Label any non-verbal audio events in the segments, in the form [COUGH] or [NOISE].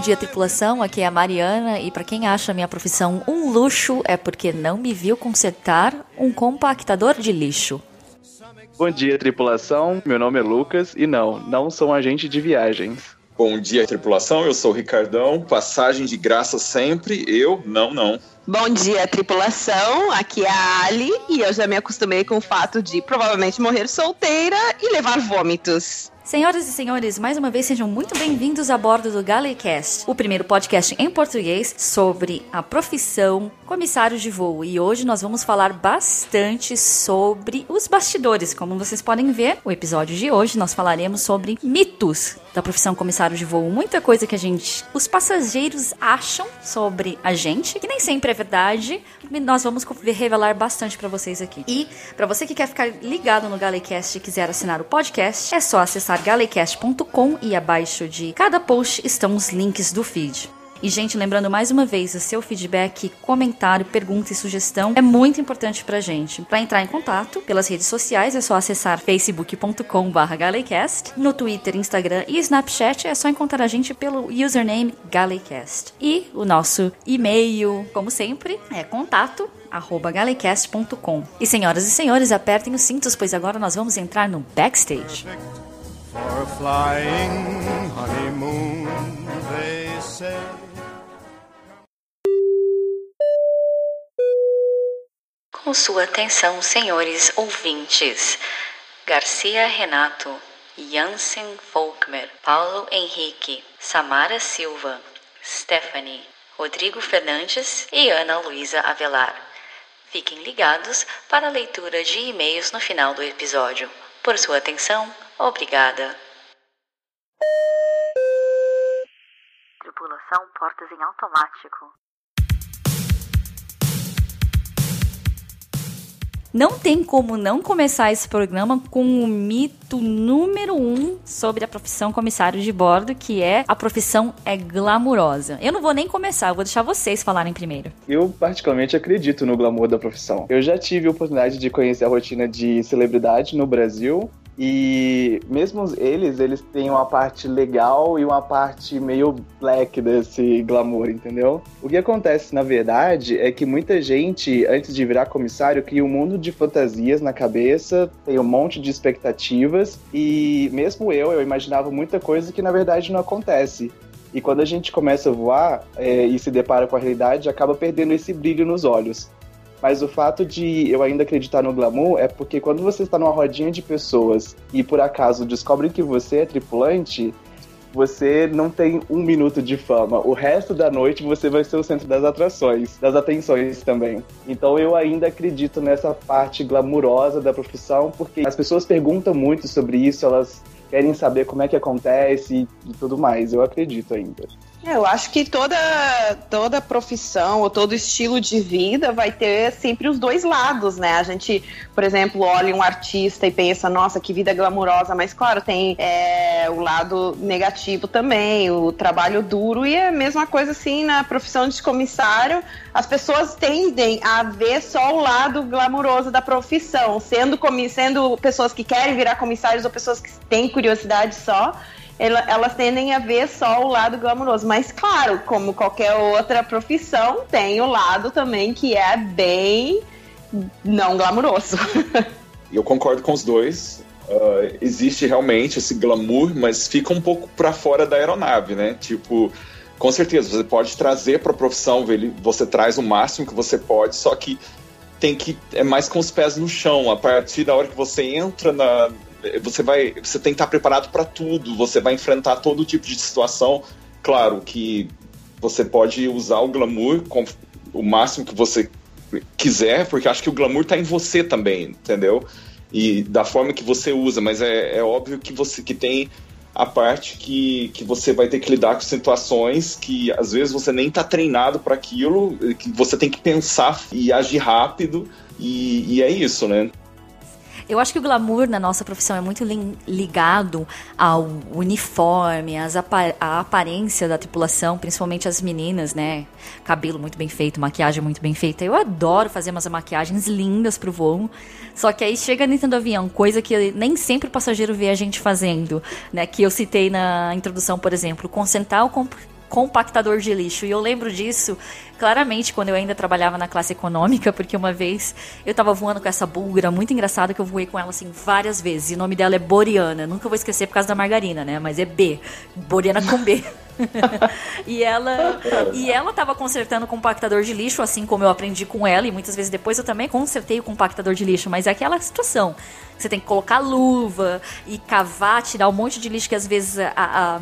dia, tripulação. Aqui é a Mariana e para quem acha minha profissão um luxo é porque não me viu consertar um compactador de lixo. Bom dia, tripulação. Meu nome é Lucas e não, não sou um agente de viagens. Bom dia, tripulação. Eu sou o Ricardão. Passagem de graça sempre. Eu, não, não. Bom dia, tripulação. Aqui é a Ali e eu já me acostumei com o fato de provavelmente morrer solteira e levar vômitos. Senhoras e senhores, mais uma vez sejam muito bem-vindos a bordo do Galecast, o primeiro podcast em português sobre a profissão comissário de voo. E hoje nós vamos falar bastante sobre os bastidores. Como vocês podem ver, o episódio de hoje nós falaremos sobre mitos da profissão comissário de voo. Muita coisa que a gente, os passageiros acham sobre a gente, que nem sempre é verdade. Nós vamos revelar bastante para vocês aqui. E para você que quer ficar ligado no Galecast e quiser assinar o podcast, é só acessar galecast.com e abaixo de cada post estão os links do feed. E, gente, lembrando mais uma vez, o seu feedback, comentário, pergunta e sugestão é muito importante pra gente. Para entrar em contato pelas redes sociais é só acessar facebook.com.br galecast. No Twitter, Instagram e Snapchat é só encontrar a gente pelo username galecast. E o nosso e-mail, como sempre, é contato galecast.com. E senhoras e senhores, apertem os cintos, pois agora nós vamos entrar no backstage. For flying honeymoon, they. Com sua atenção, senhores ouvintes. Garcia Renato, Jansen Volkmer, Paulo Henrique, Samara Silva, Stephanie, Rodrigo Fernandes e Ana Luísa Avelar. Fiquem ligados para a leitura de e-mails no final do episódio. Por sua atenção, Obrigada. Tripulação portas em automático. Não tem como não começar esse programa com o mito número um sobre a profissão comissário de bordo, que é a profissão é glamurosa. Eu não vou nem começar, eu vou deixar vocês falarem primeiro. Eu particularmente acredito no glamour da profissão. Eu já tive a oportunidade de conhecer a rotina de celebridade no Brasil e mesmo eles, eles têm uma parte legal e uma parte meio black desse glamour, entendeu? O que acontece, na verdade, é que muita gente, antes de virar comissário, cria um mundo de fantasias na cabeça, tem um monte de expectativas, e mesmo eu, eu imaginava muita coisa que na verdade não acontece. E quando a gente começa a voar é, e se depara com a realidade, acaba perdendo esse brilho nos olhos. Mas o fato de eu ainda acreditar no glamour é porque quando você está numa rodinha de pessoas e por acaso descobrem que você é tripulante, você não tem um minuto de fama. O resto da noite você vai ser o centro das atrações, das atenções também. Então eu ainda acredito nessa parte glamurosa da profissão, porque as pessoas perguntam muito sobre isso, elas querem saber como é que acontece e tudo mais. Eu acredito ainda. É, eu acho que toda, toda profissão ou todo estilo de vida vai ter sempre os dois lados, né? A gente, por exemplo, olha um artista e pensa, nossa, que vida glamurosa, mas claro, tem é, o lado negativo também, o trabalho duro, e é a mesma coisa assim na profissão de comissário. As pessoas tendem a ver só o lado glamuroso da profissão, sendo, sendo pessoas que querem virar comissários ou pessoas que têm curiosidade só elas tendem a ver só o lado glamouroso. Mas, claro, como qualquer outra profissão, tem o lado também que é bem não glamouroso. Eu concordo com os dois. Uh, existe realmente esse glamour, mas fica um pouco para fora da aeronave, né? Tipo, com certeza, você pode trazer para a profissão, você traz o máximo que você pode, só que tem que é mais com os pés no chão. A partir da hora que você entra na, você vai, você tem que estar preparado para tudo, você vai enfrentar todo tipo de situação. Claro que você pode usar o glamour com o máximo que você quiser, porque acho que o glamour está em você também, entendeu? E da forma que você usa, mas é, é óbvio que você que tem a parte que, que você vai ter que lidar com situações que às vezes você nem está treinado para aquilo, que você tem que pensar e agir rápido, e, e é isso, né? Eu acho que o glamour na nossa profissão é muito ligado ao uniforme, às apa à aparência da tripulação, principalmente as meninas, né? Cabelo muito bem feito, maquiagem muito bem feita. Eu adoro fazer umas maquiagens lindas pro voo. Só que aí chega dentro do avião, coisa que nem sempre o passageiro vê a gente fazendo, né? Que eu citei na introdução, por exemplo, concentrar o compactador de lixo. E eu lembro disso claramente quando eu ainda trabalhava na classe econômica, porque uma vez eu tava voando com essa búlgara muito engraçada que eu voei com ela assim várias vezes. E o nome dela é Boriana. Nunca vou esquecer por causa da margarina, né? Mas é B. Boriana com B. [LAUGHS] e ela e ela tava consertando o compactador de lixo, assim como eu aprendi com ela, e muitas vezes depois eu também consertei o compactador de lixo, mas é aquela situação. Você tem que colocar luva e cavar, tirar um monte de lixo que às vezes a, a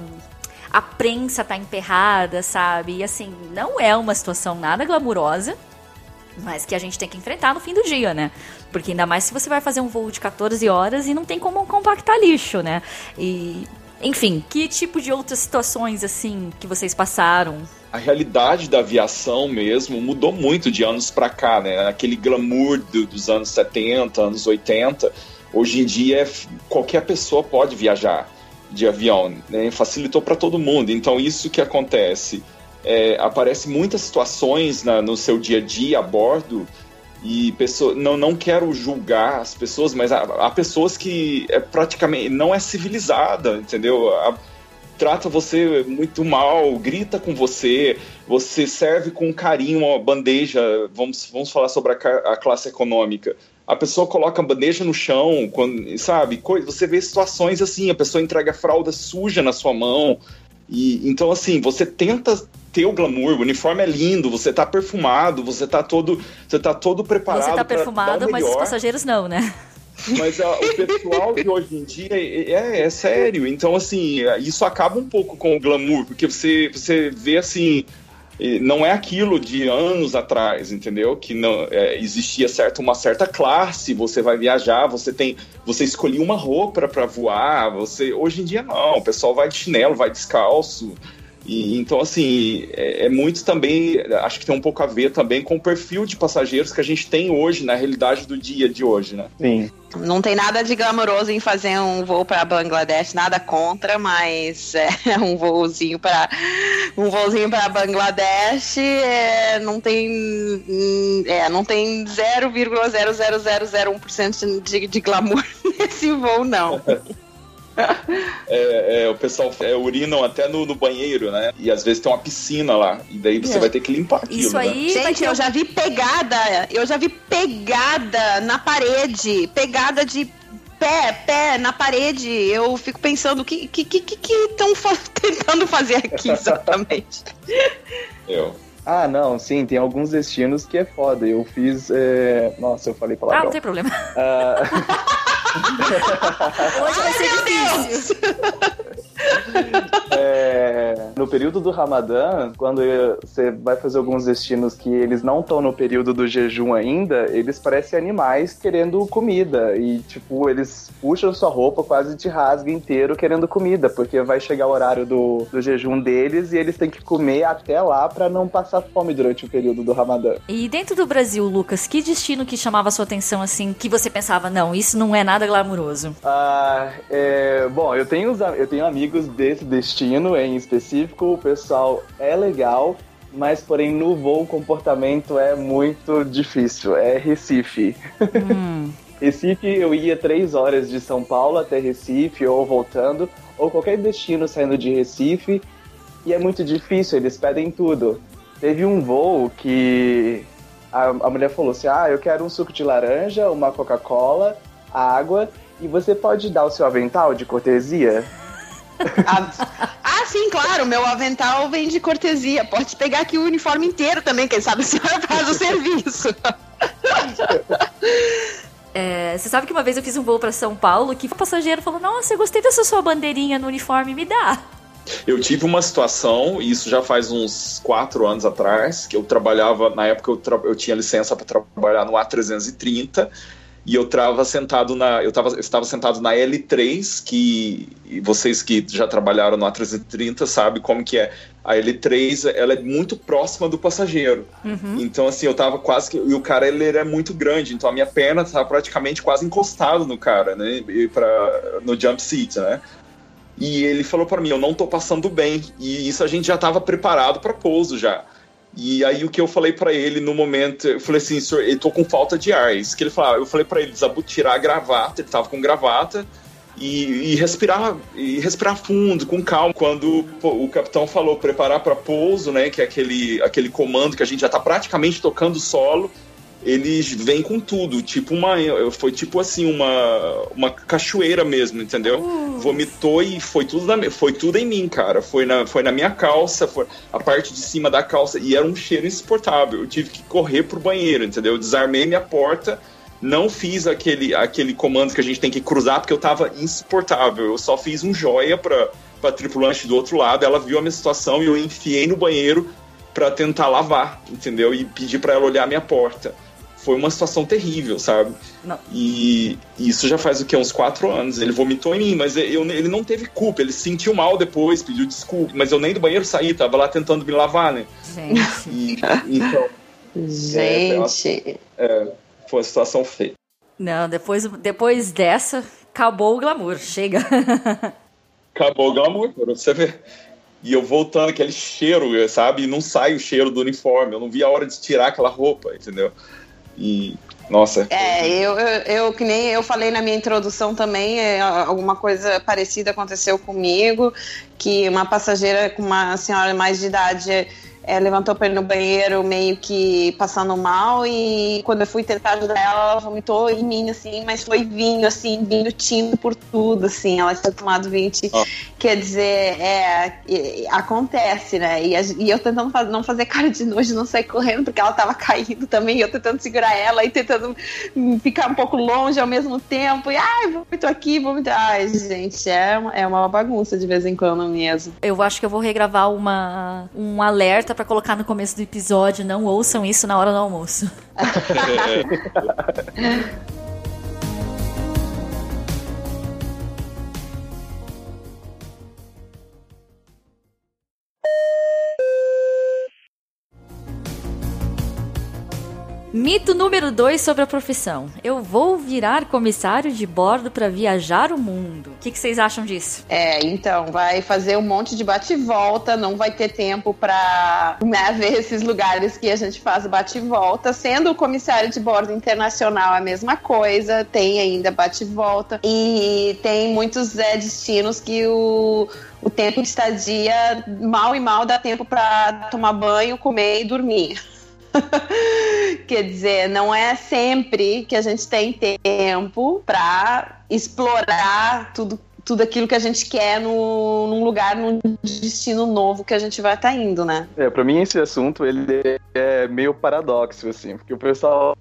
a prensa tá emperrada, sabe? E assim, não é uma situação nada glamurosa, mas que a gente tem que enfrentar no fim do dia, né? Porque ainda mais se você vai fazer um voo de 14 horas e não tem como compactar lixo, né? E enfim, que tipo de outras situações assim que vocês passaram? A realidade da aviação mesmo mudou muito de anos para cá, né? Aquele glamour do, dos anos 70, anos 80, hoje em dia qualquer pessoa pode viajar de avião, né? facilitou para todo mundo. Então isso que acontece, é, aparece muitas situações na, no seu dia a dia a bordo e pessoa, não, não quero julgar as pessoas, mas há, há pessoas que é praticamente não é civilizada, entendeu? A, trata você muito mal, grita com você, você serve com carinho uma bandeja, vamos, vamos falar sobre a, a classe econômica a pessoa coloca a bandeja no chão, quando, sabe? Você vê situações assim, a pessoa entrega a fralda suja na sua mão. E então assim, você tenta ter o glamour, o uniforme é lindo, você tá perfumado, você tá todo, você tá todo preparado. Você tá perfumado, mas os passageiros não, né? Mas a, o pessoal de hoje em dia é, é, é, sério. Então, assim, isso acaba um pouco com o glamour, porque você, você vê assim não é aquilo de anos atrás, entendeu? Que não é, existia certo uma certa classe. Você vai viajar, você tem, você escolhia uma roupa para voar. Você hoje em dia não, o pessoal vai de chinelo, vai descalço. E, então, assim, é, é, muito também, acho que tem um pouco a ver também com o perfil de passageiros que a gente tem hoje, na realidade do dia de hoje, né? Sim. Não tem nada de glamouroso em fazer um voo para Bangladesh, nada contra, mas é [LAUGHS] um voozinho para um voozinho para Bangladesh é, não tem é, não tem 0,00001% de, de glamour [LAUGHS] nesse voo não. [LAUGHS] [LAUGHS] É, é, o pessoal é, urinam até no, no, banheiro, né? E às vezes tem uma piscina lá. E daí você é. vai ter que limpar aquilo. Isso aí. Né? Gente, eu já vi pegada. Eu já vi pegada na parede. Pegada de pé, pé na parede. Eu fico pensando o que que que que estão fa [LAUGHS] tentando fazer aqui [LAUGHS] exatamente. eu. Ah, não, sim, tem alguns destinos que é foda. Eu fiz. É... Nossa, eu falei palavrão. Ah, não tem problema. Uh... Hoje vai ser difícil. [LAUGHS] É, no período do Ramadã, quando você vai fazer alguns destinos que eles não estão no período do jejum ainda, eles parecem animais querendo comida. E, tipo, eles puxam sua roupa, quase te rasga inteiro querendo comida, porque vai chegar o horário do, do jejum deles e eles têm que comer até lá para não passar fome durante o período do Ramadã. E dentro do Brasil, Lucas, que destino que chamava a sua atenção assim, que você pensava, não, isso não é nada glamuroso? Ah, é, bom, eu tenho, eu tenho amigos desse destino em específico, o pessoal é legal, mas porém no voo o comportamento é muito difícil. É Recife. Hum. [LAUGHS] Recife eu ia três horas de São Paulo até Recife ou voltando, ou qualquer destino saindo de Recife, e é muito difícil, eles pedem tudo. Teve um voo que a, a mulher falou assim: Ah, eu quero um suco de laranja, uma Coca-Cola, água, e você pode dar o seu avental de cortesia? [LAUGHS] Ah, ah, sim, claro, meu avental vem de cortesia. Pode pegar aqui o uniforme inteiro também, quem sabe a [LAUGHS] senhora faz o serviço. É, você sabe que uma vez eu fiz um voo para São Paulo que o passageiro falou: Nossa, eu gostei dessa sua bandeirinha no uniforme, me dá. Eu tive uma situação, e isso já faz uns quatro anos atrás, que eu trabalhava, na época eu, tra eu tinha licença para trabalhar no A330, e eu estava sentado na eu tava, estava sentado na L3 que vocês que já trabalharam no A330 sabem como que é. A L3 ela é muito próxima do passageiro. Uhum. então assim eu estava quase que e o cara ele era muito grande então a minha perna estava praticamente quase encostado no cara né para no jump seat né. E ele falou para mim eu não estou passando bem. E isso a gente já estava preparado para pouso já e aí o que eu falei para ele no momento, eu falei assim, senhor, eu tô com falta de ar. Isso que ele falava, eu falei para ele tirar a gravata, ele tava com gravata, e, e, respirar e respirar fundo, com calma. Quando pô, o capitão falou preparar para pouso, né, que é aquele, aquele comando que a gente já está praticamente tocando solo, eles vêm com tudo, tipo uma foi tipo assim uma uma cachoeira mesmo, entendeu? Uh. Vomitou e foi tudo na, foi tudo em mim, cara. Foi na foi na minha calça, foi a parte de cima da calça e era um cheiro insuportável. Eu tive que correr pro banheiro, entendeu? Eu desarmei minha porta não fiz aquele, aquele comando que a gente tem que cruzar porque eu tava insuportável. Eu só fiz um joia pra, pra tripulante do outro lado. Ela viu a minha situação e eu enfiei no banheiro para tentar lavar, entendeu? E pedir para ela olhar a minha porta. Foi uma situação terrível, sabe? Não. E isso já faz o que? Uns quatro anos. Ele vomitou em mim, mas eu, ele não teve culpa. Ele se sentiu mal depois, pediu desculpa. Mas eu nem do banheiro saí, tava lá tentando me lavar, né? Gente. E, então. [LAUGHS] Gente. É, é, foi uma situação feia. Não, depois, depois dessa, acabou o glamour. Chega. [LAUGHS] acabou o glamour, pra você ver. E eu voltando, aquele cheiro, sabe? E não sai o cheiro do uniforme. Eu não vi a hora de tirar aquela roupa, entendeu? E, nossa. É, eu, eu, eu, que nem eu falei na minha introdução também, é, alguma coisa parecida aconteceu comigo, que uma passageira com uma senhora mais de idade é, levantou para ir no banheiro meio que passando mal e quando eu fui tentar ajudar ela, ela vomitou em mim, assim, mas foi vinho, assim, vinho tinto por tudo, assim, ela tinha tomado vinho oh. quer dizer, é, acontece, né, e, e eu tentando faz, não fazer cara de nojo, não sair correndo, porque ela tava caindo também, eu tentando segurar ela e tentando ficar um pouco longe ao mesmo tempo, e ai, vomito aqui, vomito, ai, gente, é, é uma bagunça de vez em quando mesmo. Eu acho que eu vou regravar uma, um alerta para colocar no começo do episódio. Não ouçam isso na hora do almoço. [LAUGHS] [LAUGHS] Mito número 2 sobre a profissão. Eu vou virar comissário de bordo para viajar o mundo. O que, que, vocês acham disso? É, então, vai fazer um monte de bate-volta, não vai ter tempo para né, ver esses lugares que a gente faz bate-volta. Sendo o comissário de bordo internacional a mesma coisa, tem ainda bate-volta. E tem muitos é, destinos que o o tempo de estadia mal e mal dá tempo para tomar banho, comer e dormir. [LAUGHS] [LAUGHS] Quer dizer, não é sempre que a gente tem tempo para explorar tudo tudo aquilo que a gente quer no, num lugar, num destino novo que a gente vai estar tá indo, né? É, para mim esse assunto ele é meio paradoxo assim, porque o pessoal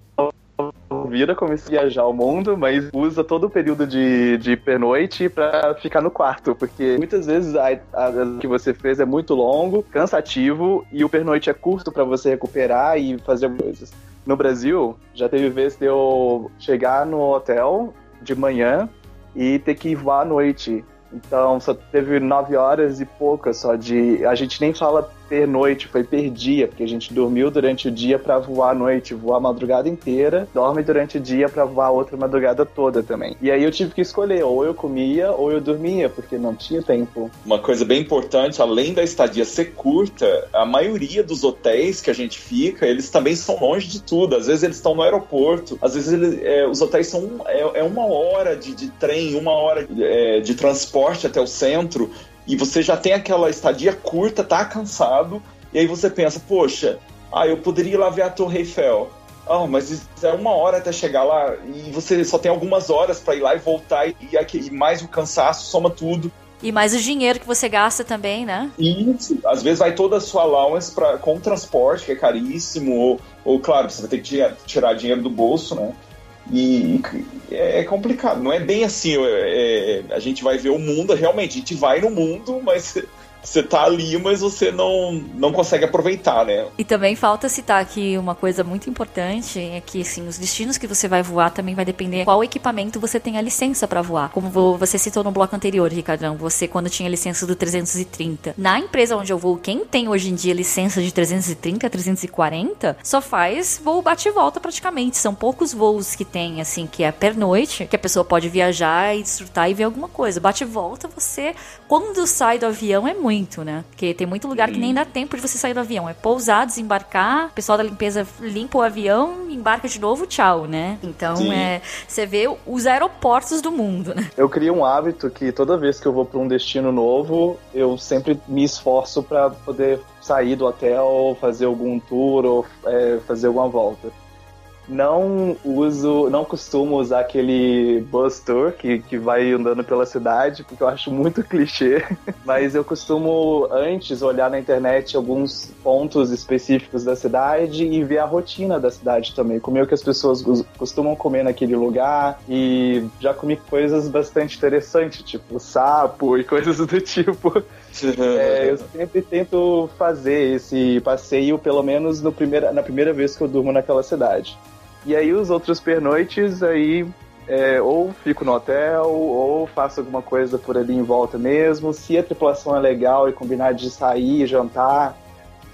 vira, começa a viajar o mundo, mas usa todo o período de, de pernoite para ficar no quarto, porque muitas vezes a, a, que você fez é muito longo, cansativo e o pernoite é curto para você recuperar e fazer coisas. No Brasil, já teve vez de eu chegar no hotel de manhã e ter que voar à noite. Então só teve nove horas e poucas só de. A gente nem fala pernoite, foi per dia, porque a gente dormiu durante o dia para voar à noite, voar a madrugada inteira, dorme durante o dia para voar outra madrugada toda também. E aí eu tive que escolher, ou eu comia ou eu dormia, porque não tinha tempo. Uma coisa bem importante, além da estadia ser curta, a maioria dos hotéis que a gente fica, eles também são longe de tudo. Às vezes eles estão no aeroporto, às vezes eles, é, os hotéis são é, é, uma hora de, de trem, uma hora é, de transporte até o centro e você já tem aquela estadia curta, tá cansado, e aí você pensa, poxa, ah, eu poderia ir lá ver a Torre Eiffel. Ah, mas é uma hora até chegar lá e você só tem algumas horas para ir lá e voltar e, e, mais o cansaço soma tudo. E mais o dinheiro que você gasta também, né? Isso. Às vezes vai toda a sua allowance pra, com transporte, que é caríssimo, ou, ou claro, você vai ter que tirar dinheiro do bolso, né? E é complicado, não é bem assim. É, é, a gente vai ver o mundo, realmente, a gente vai no mundo, mas você tá ali, mas você não, não consegue aproveitar, né? E também falta citar aqui uma coisa muito importante, é que assim, os destinos que você vai voar também vai depender qual equipamento você tem a licença para voar. Como você citou no bloco anterior, Ricardão, você quando tinha licença do 330. Na empresa onde eu vou, quem tem hoje em dia licença de 330, 340, só faz voo bate e volta praticamente. São poucos voos que tem, assim, que é pernoite, que a pessoa pode viajar e desfrutar e ver alguma coisa. Bate e volta, você, quando sai do avião, é muito muito, né? Porque tem muito lugar que nem dá tempo de você sair do avião. É pousar, desembarcar, o pessoal da limpeza limpa o avião, embarca de novo, tchau, né? Então Sim. é. Você vê os aeroportos do mundo, né? Eu crio um hábito que toda vez que eu vou para um destino novo, eu sempre me esforço para poder sair do hotel, fazer algum tour ou é, fazer alguma volta. Não uso, não costumo usar aquele bus tour que, que vai andando pela cidade, porque eu acho muito clichê. [LAUGHS] Mas eu costumo antes olhar na internet alguns pontos específicos da cidade e ver a rotina da cidade também. Comer o que as pessoas cos- costumam comer naquele lugar. E já comi coisas bastante interessantes, tipo sapo e coisas do [LAUGHS] tipo. É, eu sempre tento fazer esse passeio, pelo menos no primeira, na primeira vez que eu durmo naquela cidade. E aí os outros pernoites, aí é, ou fico no hotel, ou faço alguma coisa por ali em volta mesmo. Se a tripulação é legal e combinar de sair, jantar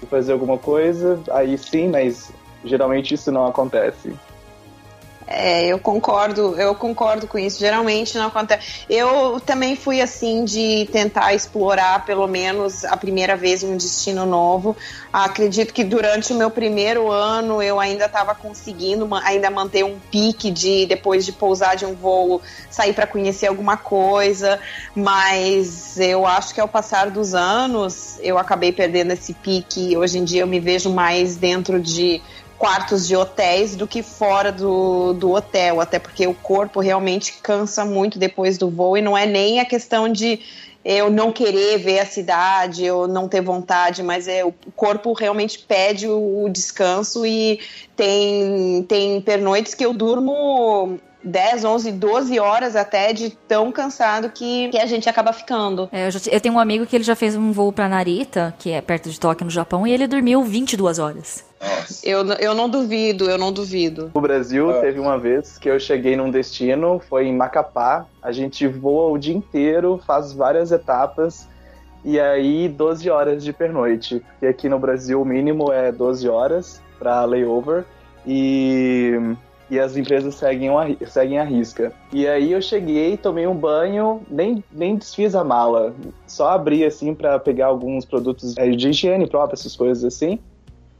e fazer alguma coisa, aí sim, mas geralmente isso não acontece. É, eu concordo, eu concordo com isso. Geralmente não acontece. Eu também fui assim de tentar explorar pelo menos a primeira vez um destino novo. Acredito que durante o meu primeiro ano eu ainda estava conseguindo ainda manter um pique de depois de pousar de um voo sair para conhecer alguma coisa, mas eu acho que ao passar dos anos eu acabei perdendo esse pique. Hoje em dia eu me vejo mais dentro de quartos de hotéis do que fora do, do hotel, até porque o corpo realmente cansa muito depois do voo e não é nem a questão de eu não querer ver a cidade, eu não ter vontade, mas é o corpo realmente pede o, o descanso e tem, tem pernoites que eu durmo 10, 11, 12 horas até de tão cansado que, que a gente acaba ficando. É, eu, já- eu tenho um amigo que ele já fez um voo pra Narita, que é perto de Tóquio, no Japão, e ele dormiu 22 horas. Nossa. Eu, eu não duvido, eu não duvido. No Brasil, Ah. teve uma vez que eu cheguei num destino, foi em Macapá. A gente voa o dia inteiro, faz várias etapas, e aí 12 horas de pernoite. Porque aqui no Brasil o mínimo é 12 horas para layover, e, e as empresas seguem, a, seguem a risca. E aí eu cheguei, tomei um banho, nem, nem desfiz a mala, só abri assim para pegar alguns produtos é, de higiene própria, essas coisas assim.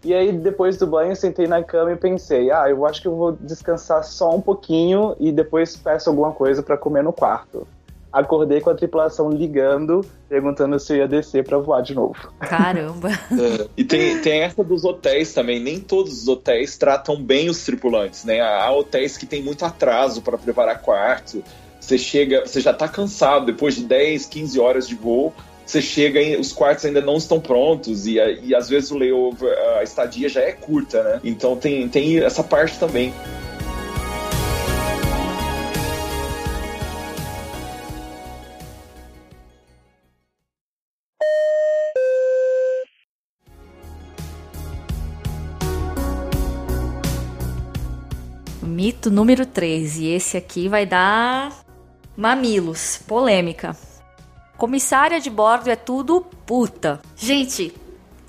E aí, depois do banho, eu sentei na cama e pensei: ah, eu acho que eu vou descansar só um pouquinho e depois peço alguma coisa para comer no quarto. Acordei com a tripulação ligando, perguntando se eu ia descer para voar de novo. Caramba. [LAUGHS] É, E tem, tem essa dos hotéis também. Nem todos os hotéis tratam bem os tripulantes, né? Há hotéis que tem muito atraso para preparar quarto. Você chega, você já tá cansado depois de 10, 15 horas de voo. Você chega e os quartos ainda não estão prontos e, e às vezes o layover, a estadia já é curta, né? Então tem, tem essa parte também. Mito número 3. E esse aqui vai dar mamilos. Polêmica. Comissária de bordo é tudo puta. Gente,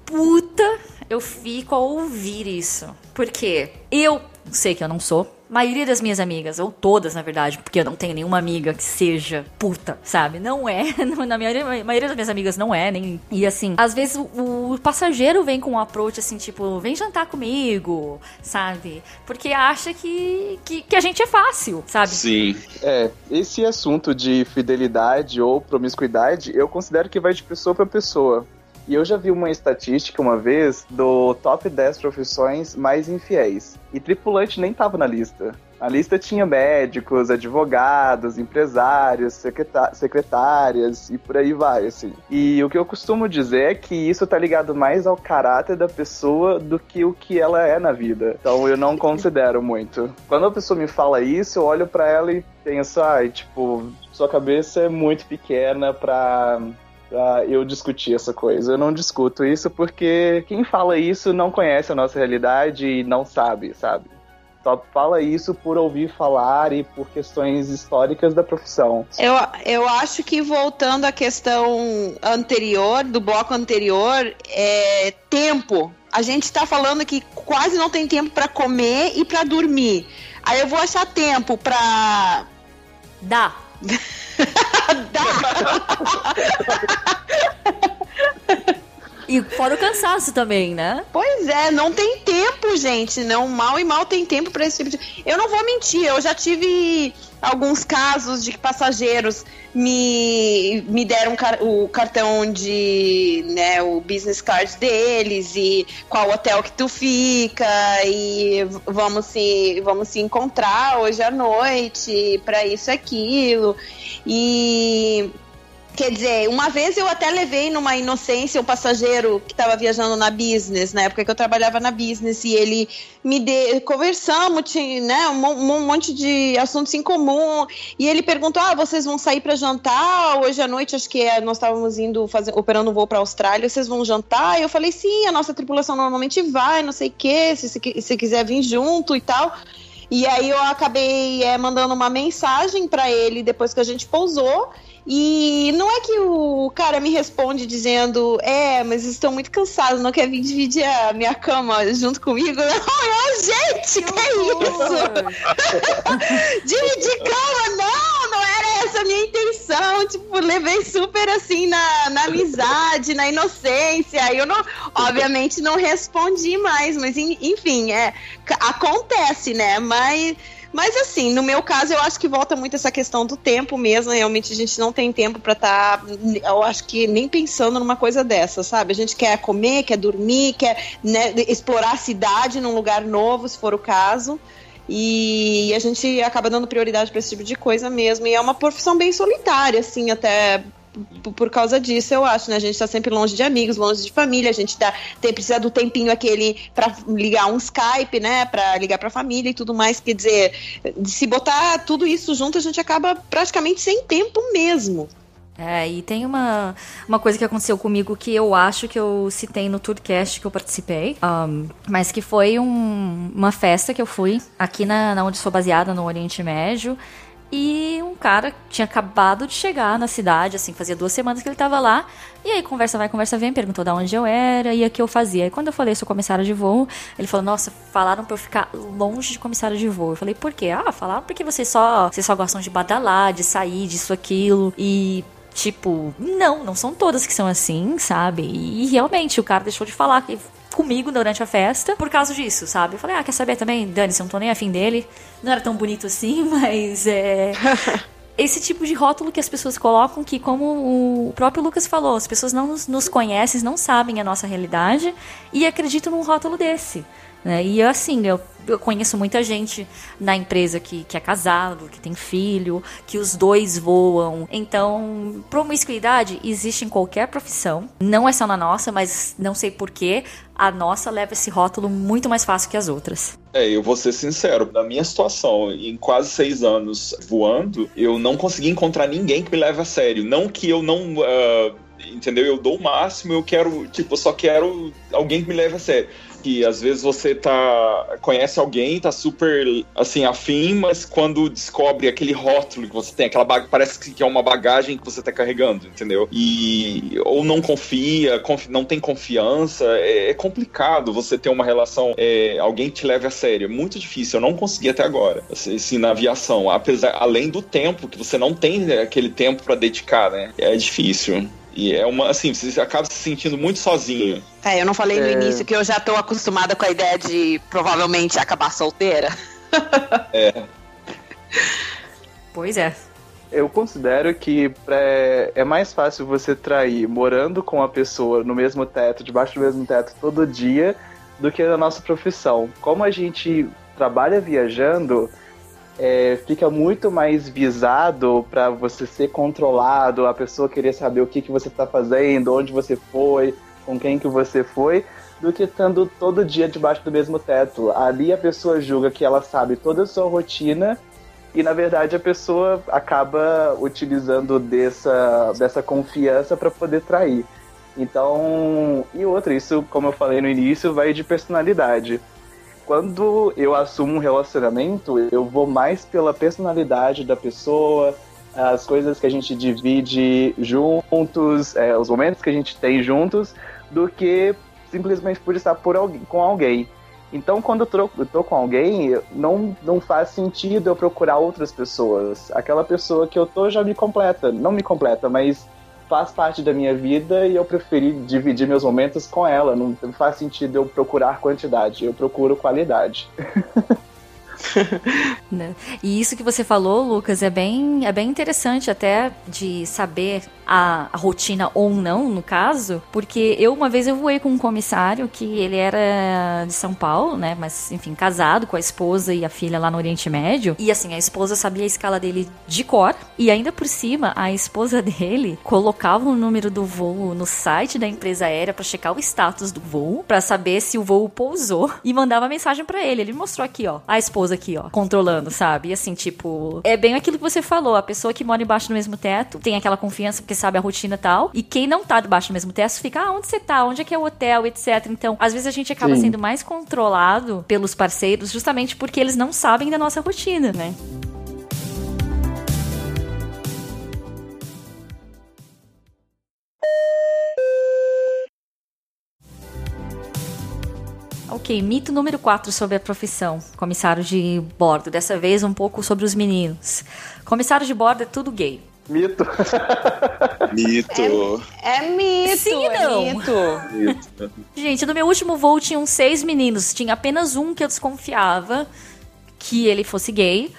puta, eu fico a ouvir isso. Porque eu sei que eu não sou. Maioria das minhas amigas, ou todas na verdade, porque eu não tenho nenhuma amiga que seja puta, sabe? Não é. [LAUGHS] Na maioria, a maioria das minhas amigas não é, nem. E assim, às vezes o, o passageiro vem com um approach assim, tipo, vem jantar comigo, sabe? Porque acha que, que, que a gente é fácil, sabe? Sim. É, esse assunto de fidelidade ou promiscuidade, eu considero que vai de pessoa para pessoa. E eu já vi uma estatística uma vez do top 10 profissões mais infiéis. E tripulante nem tava na lista. A lista tinha médicos, advogados, empresários, secretárias e por aí vai, assim. E o que eu costumo dizer é que isso tá ligado mais ao caráter da pessoa do que o que ela é na vida. Então eu não considero muito. Quando a pessoa me fala isso, eu olho pra ela e penso, ai, tipo, sua cabeça é muito pequena pra pra eu discutir essa coisa. Eu não discuto isso porque quem fala isso não conhece a nossa realidade e não sabe, sabe? Só fala isso por ouvir falar e por questões históricas da profissão. Eu, eu acho que voltando à questão anterior, do bloco anterior, é tempo. A gente está falando que quase não tem tempo para comer e para dormir. Aí eu vou achar tempo para Dá. [LAUGHS] dar. [LAUGHS] [LAUGHS] E fora o cansaço também, né? Pois é, não tem tempo, gente. Não, mal e mal tem tempo para esse tipo de. Eu não vou mentir, eu já tive alguns casos de que passageiros me, me deram o cartão de, né, o business card deles e qual hotel que tu fica e vamos se, vamos se encontrar hoje à noite para isso e aquilo. E Quer dizer, uma vez eu até levei numa inocência um passageiro que estava viajando na business, na época que eu trabalhava na business, e ele me deu. Conversamos, tinha, né, um, um, monte de assuntos em comum. E ele perguntou: Ah, vocês vão sair para jantar? Hoje à noite, acho que é, nós estávamos indo fazer, operando um voo para Austrália, vocês vão jantar? E eu falei: Sim, a nossa tripulação normalmente vai, não sei o quê, se, se, se quiser vir junto e tal. E aí eu acabei é, mandando uma mensagem para ele depois que a gente pousou. E não é que o cara me responde dizendo, é, mas estou muito cansado, não quer vir dividir a minha cama junto comigo? Não, [LAUGHS] eu, gente, que, que é isso? [LAUGHS] dividir cama, não, não era essa a minha intenção. Tipo, levei super assim na, na amizade, na inocência. Eu não, obviamente, não respondi mais, mas enfim, é, acontece, né? Mas mas assim, no meu caso, eu acho que volta muito essa questão do tempo mesmo. Realmente a gente não tem tempo para estar, tá, eu acho que nem pensando numa coisa dessa, sabe? A gente quer comer, quer dormir, quer né, explorar a cidade num lugar novo, se for o caso. E a gente acaba dando prioridade para esse tipo de coisa mesmo. E é uma profissão bem solitária, assim, até por causa disso, eu acho, né? A gente tá sempre longe de amigos, longe de família, a gente tá, tem, precisa do tempinho aquele para ligar um Skype, né? Para ligar pra família e tudo mais. Quer dizer, se botar tudo isso junto, a gente acaba praticamente sem tempo mesmo. É, e tem uma, uma coisa que aconteceu comigo que eu acho que eu citei no Tourcast que eu participei, um, mas que foi um, uma festa que eu fui aqui na, na onde sou baseada, no Oriente Médio. E um cara tinha acabado de chegar na cidade, assim, fazia duas semanas que ele tava lá. E aí, conversa vai, conversa vem, perguntou de onde eu era e o que eu fazia. E quando eu falei, sou comissário de voo, ele falou, nossa, falaram pra eu ficar longe de comissário de voo. Eu falei, por quê? Ah, falaram porque vocês só, vocês só gostam de badalar, de sair, disso, aquilo. E Tipo, não, não são todas que são assim, sabe? E realmente o cara deixou de falar que comigo durante a festa por causa disso, sabe? Eu falei, ah, quer saber também? Dane-se, não tô nem afim dele. Não era tão bonito assim, [LAUGHS] mas é. [LAUGHS] esse tipo de rótulo que as pessoas colocam que, como o próprio Lucas falou, as pessoas não nos, nos conhecem, não sabem a nossa realidade e acreditam num rótulo desse. Né? E assim, eu, eu conheço muita gente na empresa que, que é casado, que tem filho, que os dois voam. Então, promiscuidade existe em qualquer profissão. Não é só na nossa, mas não sei porquê. A nossa leva esse rótulo muito mais fácil que as outras. É, eu vou ser sincero, na minha situação, em quase seis anos voando, eu não consegui encontrar ninguém que me leve a sério. Não que eu não. Uh entendeu? Eu dou o máximo, eu quero, tipo, eu só quero alguém que me leve a sério que às vezes você tá conhece alguém, tá super assim afim, mas quando descobre aquele rótulo que você tem, aquela bag... parece que é uma bagagem que você tá carregando, entendeu? E ou não confia, confi... não tem confiança, é, é, complicado você ter uma relação, é, alguém te leve a sério, é muito difícil. Eu não consegui até agora, assim, na aviação, apesar além do tempo que você não tem né, aquele tempo para dedicar, né? É difícil. E é uma, assim, você acaba se sentindo muito sozinho. É, eu não falei no é... início que eu já tô acostumada com a ideia de provavelmente acabar solteira. é. [LAUGHS] Pois é. Eu considero que é mais fácil você trair morando com a pessoa no mesmo teto, debaixo do mesmo teto todo dia, do que na nossa profissão. Como a gente trabalha viajando, é, fica muito mais visado para você ser controlado, a pessoa querer saber o que, que você está fazendo, onde você foi, com quem que você foi, do que estando todo dia debaixo do mesmo teto. Ali a pessoa julga que ela sabe toda a sua rotina e na verdade a pessoa acaba utilizando dessa, dessa confiança para poder trair. Então, e outra, isso, como eu falei no início, vai de personalidade quando eu assumo um relacionamento, eu vou mais pela personalidade da pessoa, as coisas que a gente divide juntos, é, os momentos que a gente tem juntos, do que simplesmente por estar por alguém, com alguém. Então, quando eu tô, eu tô, com alguém, não, não faz sentido eu procurar outras pessoas. Aquela pessoa que eu tô já me completa. Não me completa, mas faz parte da minha vida e eu preferi dividir meus momentos com ela. Não faz sentido eu procurar quantidade, eu procuro qualidade. [LAUGHS] Né? e isso que você falou, Lucas, é bem, é bem interessante até de saber a, a, rotina ou não, no caso, porque eu uma vez eu voei com um comissário que ele era de São Paulo, né, mas enfim, casado com a esposa e a filha lá no Oriente Médio, e assim, a esposa sabia a escala dele de cor, e ainda por cima, a esposa [LAUGHS] dele colocava o número do voo no site da empresa aérea para checar o status do voo, para saber se o voo pousou e mandava mensagem para ele. Ele mostrou aqui, ó, a esposa aqui, ó, controlando, sabe? E assim, tipo, é bem aquilo que você falou, a pessoa que mora embaixo do mesmo teto tem aquela confiança porque sabe a rotina e tal. E quem não tá debaixo do mesmo teto fica, ah, onde você tá? Onde é que é o hotel, etc. Então, às vezes a gente acaba Sim. sendo mais controlado pelos parceiros justamente porque eles não sabem da nossa rotina, né? Ok, mito número 4 sobre a profissão. Comissário de bordo. Dessa vez um pouco sobre os meninos. Comissário de bordo é tudo gay. Mito. mito. É, é mito. Sim, é não. mito. mito. Gente, no meu último voo tinham seis meninos. Tinha apenas um que eu desconfiava que ele fosse gay.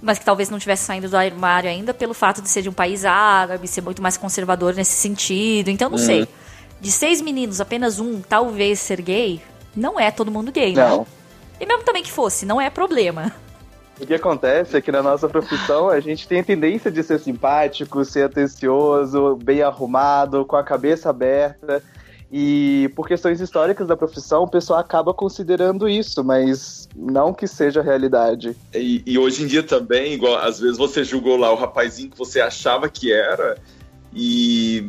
Mas que talvez não tivesse saindo do armário ainda pelo fato de ser de um país árabe, ser muito mais conservador nesse sentido. Então, não sei. Uhum. De seis meninos, apenas um talvez ser gay, não é todo mundo gay, não. Né? E mesmo também que fosse, não é problema. O que acontece é que na nossa profissão a gente tem a tendência de ser simpático, ser atencioso, bem arrumado, com a cabeça aberta. E por questões históricas da profissão, o pessoal acaba considerando isso, mas não que seja realidade. E, e, hoje em dia também, igual às vezes você julgou lá o rapazinho que você achava que era, e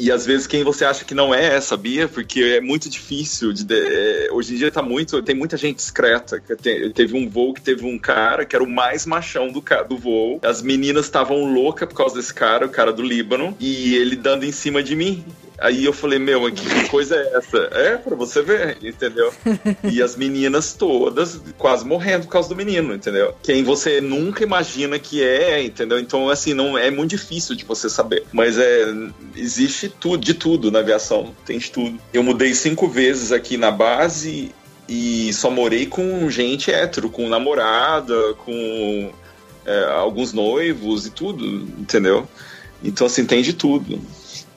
e às vezes quem você acha que não é, sabia? Porque é muito difícil. De, é, hoje em dia tá muito. Tem muita gente discreta. Teve um voo que teve um cara que era o mais machão do, do voo. As meninas estavam loucas por causa desse cara, o cara do Líbano, e ele dando em cima de mim. Aí eu falei, meu, que coisa é essa? É, pra você ver, entendeu? E as meninas todas quase morrendo por causa do menino, entendeu? Quem você nunca imagina que é, entendeu? Então, assim, não é muito difícil de você saber. Mas é, existe tudo, de tudo na aviação, tem de tudo. Eu mudei cinco vezes aqui na base e só morei com gente hétero, com namorada, com é, alguns noivos e tudo, entendeu? Então, assim, tem de tudo.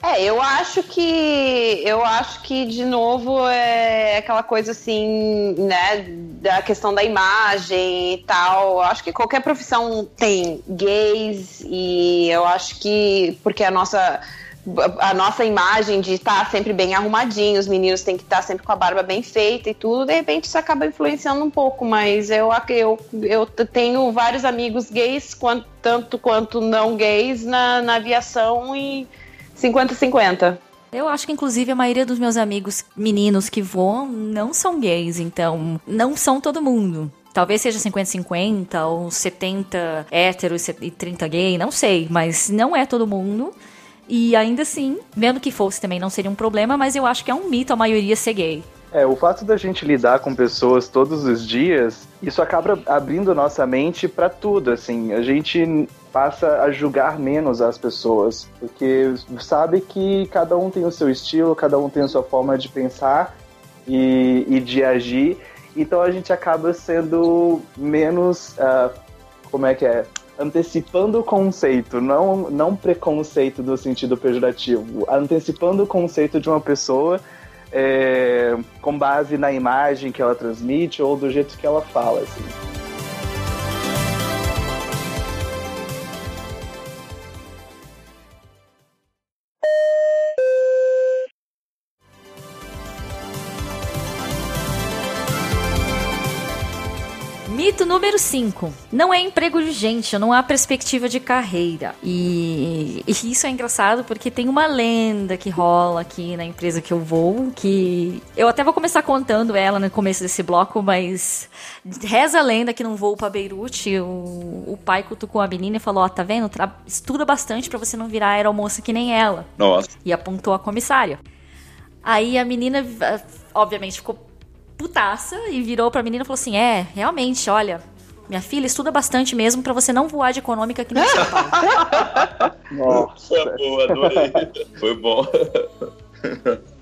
É, eu acho que eu acho que de novo é aquela coisa assim, né, da questão da imagem e tal. Eu acho que qualquer profissão tem gays e eu acho que porque a nossa a nossa imagem de estar sempre bem arrumadinho, os meninos têm que estar sempre com a barba bem feita e tudo, de repente isso acaba influenciando um pouco, mas eu, eu, eu tenho vários amigos gays, tanto quanto não gays, na, na aviação e 50-50. Eu acho que, inclusive, a maioria dos meus amigos meninos que voam não são gays, então não são todo mundo. Talvez seja 50-50 ou 70 héteros e 30 gay, não sei, mas não é todo mundo. E ainda assim, mesmo que fosse também não seria um problema, mas eu acho que é um mito a maioria ser gay. É, o fato da gente lidar com pessoas todos os dias, isso acaba abrindo nossa mente para tudo, assim. A gente passa a julgar menos as pessoas, porque sabe que cada um tem o seu estilo, cada um tem a sua forma de pensar e, e de agir, então a gente acaba sendo menos, uh, como é que é, antecipando o conceito, não, não preconceito no sentido pejorativo, antecipando o conceito de uma pessoa é, com base na imagem que ela transmite ou do jeito que ela fala, assim. Número 5. Não é emprego urgente, não há perspectiva de carreira. E, e, isso é engraçado porque tem uma lenda que rola aqui na empresa que eu vou, que eu até vou começar contando ela no começo desse bloco, mas reza a lenda que num voo para Beirute, o, o pai cutucou a menina e falou: Ó, oh, tá vendo? Estuda bastante para você não virar aeromoça que nem ela. Nossa. E apontou a comissária. Aí a menina, obviamente, ficou putaça e virou pra menina e falou assim: É, realmente, olha, Minha filha, estuda bastante mesmo para você não voar de econômica aqui no São Paulo. [LAUGHS] Nossa, boa, adorei. Foi bom.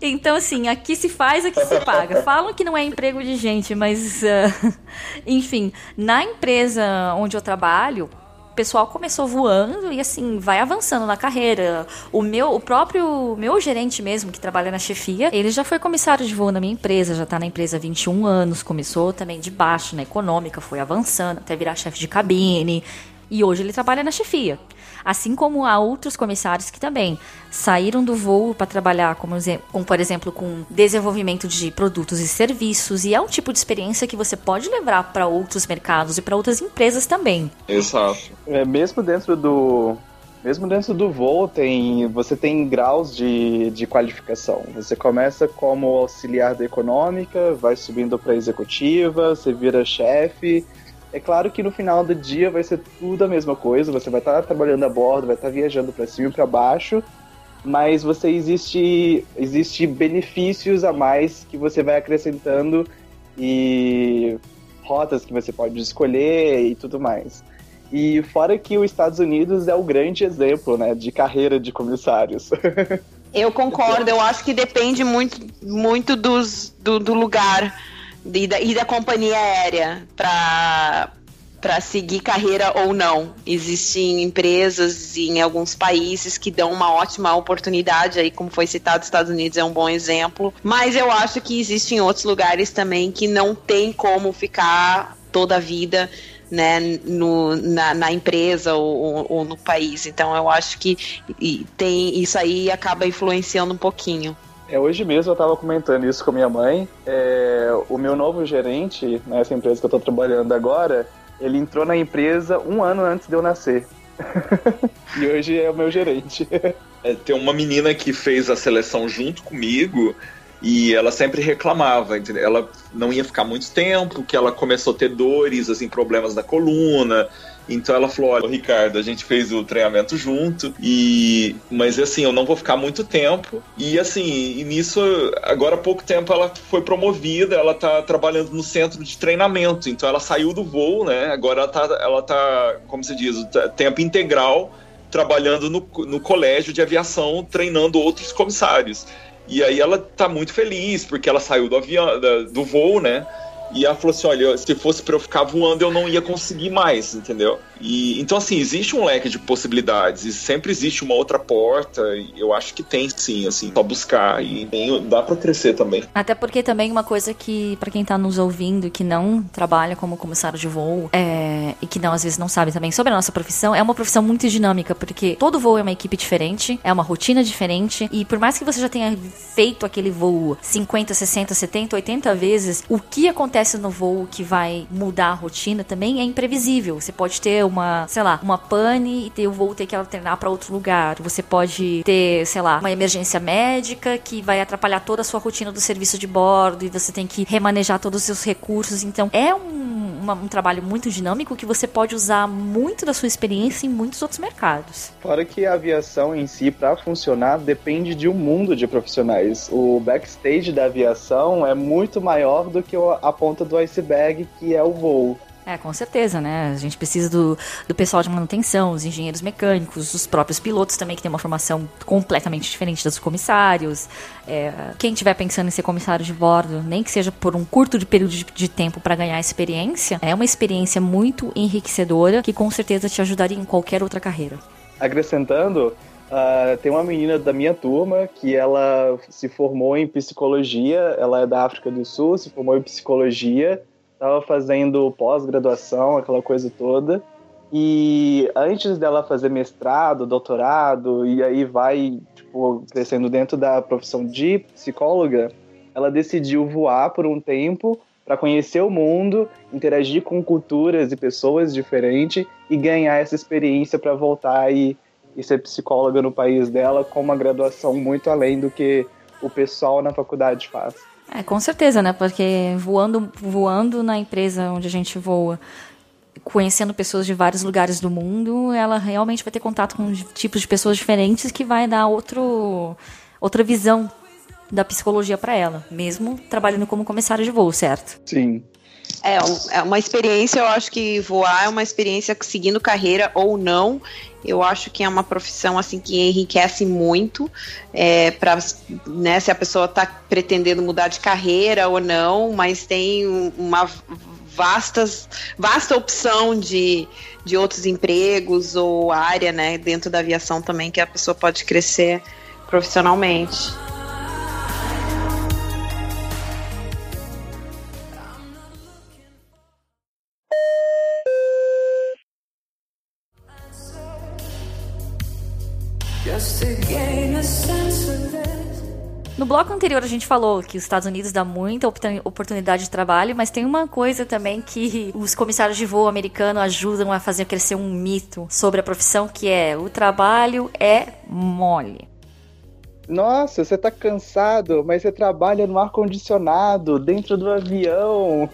Então, assim, aqui se faz, aqui se paga. Falam que não é emprego de gente, mas. Uh, [LAUGHS] enfim, na empresa onde eu trabalho, pessoal começou voando e assim vai avançando na carreira. O meu, o próprio meu gerente mesmo que trabalha na chefia, ele já foi comissário de voo na minha empresa, já tá na empresa há 21 anos, começou também de baixo na econômica, foi avançando até virar chefe de cabine e hoje ele trabalha na chefia. Assim como há outros comissários que também saíram do voo para trabalhar, como, como, por exemplo, com desenvolvimento de produtos e serviços, e é um tipo de experiência que você pode levar para outros mercados e para outras empresas também. Exato. É, mesmo dentro do, mesmo dentro do voo, tem, você tem graus de, de qualificação. Você começa como auxiliar da econômica, vai subindo para executiva, você vira chefe, é claro que no final do dia vai ser tudo a mesma coisa, você vai estar tá trabalhando a bordo, vai estar tá viajando para cima e para baixo, mas você existe existe benefícios a mais que você vai acrescentando e rotas que você pode escolher e tudo mais. E fora que os Estados Unidos é o grande exemplo, né, de carreira de comissários. [LAUGHS] Eu concordo, eu acho que depende muito, muito dos, do, do lugar e da, e da companhia aérea para para seguir carreira ou não. Existem empresas em alguns países que dão uma ótima oportunidade, aí como foi citado, Estados Unidos é um bom exemplo, mas eu acho que existem outros lugares também que não tem como ficar toda a vida né, no, na, na empresa ou, ou, no país. Então eu acho que tem isso aí acaba influenciando um pouquinho. É, hoje mesmo eu estava comentando isso com minha mãe. É, o meu novo gerente, nessa empresa que eu estou trabalhando agora, ele entrou na empresa um ano antes de eu nascer. [LAUGHS] e hoje é o meu gerente. É, tem uma menina que fez a seleção junto comigo e ela sempre reclamava, entendeu? ela não ia ficar muito tempo, que ela começou a ter dores, assim, problemas da coluna, então ela falou: olha, Ricardo, a gente fez o treinamento junto, e mas assim, eu não vou ficar muito tempo. E assim, e nisso, agora há pouco tempo ela foi promovida, ela tá trabalhando no centro de treinamento. Então ela saiu do voo, né? Agora ela tá, ela tá como se diz, tempo integral trabalhando no, no colégio de aviação, treinando outros comissários. E aí ela tá muito feliz, porque ela saiu do avião, do voo, né? E ela falou assim: olha, se fosse para eu ficar voando, eu não ia conseguir mais, entendeu? E então, assim, existe um leque de possibilidades, e sempre existe uma outra porta, eu acho que tem sim, assim, só buscar, e tem, dá para crescer também. Até porque também uma coisa que, para quem tá nos ouvindo, que não trabalha como comissário de voo, é, e que não, às vezes não sabe também sobre a nossa profissão, é uma profissão muito dinâmica, porque todo voo é uma equipe diferente, é uma rotina diferente, e por mais que você já tenha feito aquele voo 50, 60, 70, 80 vezes, o que acontece acontece no voo que vai mudar a rotina também é imprevisível. Você pode ter uma, sei lá, uma pane e ter o voo ter que alternar para outro lugar. Você pode ter, sei lá, uma emergência médica que vai atrapalhar toda a sua rotina do serviço de bordo e você tem que remanejar todos os seus recursos. Então, é um, uma, um trabalho muito dinâmico que você pode usar muito da sua experiência em muitos outros mercados. Fora que a aviação em si, para funcionar, depende de um mundo de profissionais. O backstage da aviação é muito maior do que a ponta ponta do iceberg, que é o voo. É, com certeza, né? A gente precisa do, do pessoal de manutenção, os engenheiros mecânicos, os próprios pilotos também, que tem uma formação completamente diferente dos comissários. É, quem estiver pensando em ser comissário de bordo, nem que seja por um curto de período de, de tempo para ganhar experiência, é uma experiência muito enriquecedora que com certeza te ajudaria em qualquer outra carreira. Acrescentando, Uh, tem uma menina da minha turma que ela se formou em psicologia, ela é da África do Sul, se formou em psicologia, estava fazendo pós-graduação, aquela coisa toda. E antes dela fazer mestrado, doutorado, e aí vai tipo, crescendo dentro da profissão de psicóloga, ela decidiu voar por um tempo para conhecer o mundo, interagir com culturas e pessoas diferentes e ganhar essa experiência para voltar e e ser psicóloga no país dela com uma graduação muito além do que o pessoal na faculdade faz. É, com certeza, né? Porque voando, voando na empresa onde a gente voa, conhecendo pessoas de vários lugares do mundo, ela realmente vai ter contato com tipos de pessoas diferentes que vai dar outro, outra visão da psicologia para ela, mesmo trabalhando como comissário de voo, certo? Sim. É, é uma experiência, eu acho que voar é uma experiência seguindo carreira ou não. Eu acho que é uma profissão assim que enriquece muito é, para né, se a pessoa está pretendendo mudar de carreira ou não, mas tem uma vastas, vasta opção de, de outros empregos ou área né, dentro da aviação também que a pessoa pode crescer profissionalmente. No bloco anterior a gente falou que os Estados Unidos dá muita oportunidade de trabalho, mas tem uma coisa também que os comissários de voo americano ajudam a fazer crescer um mito sobre a profissão, que é o trabalho é mole. Nossa, você tá cansado, mas você trabalha no ar-condicionado, dentro do avião.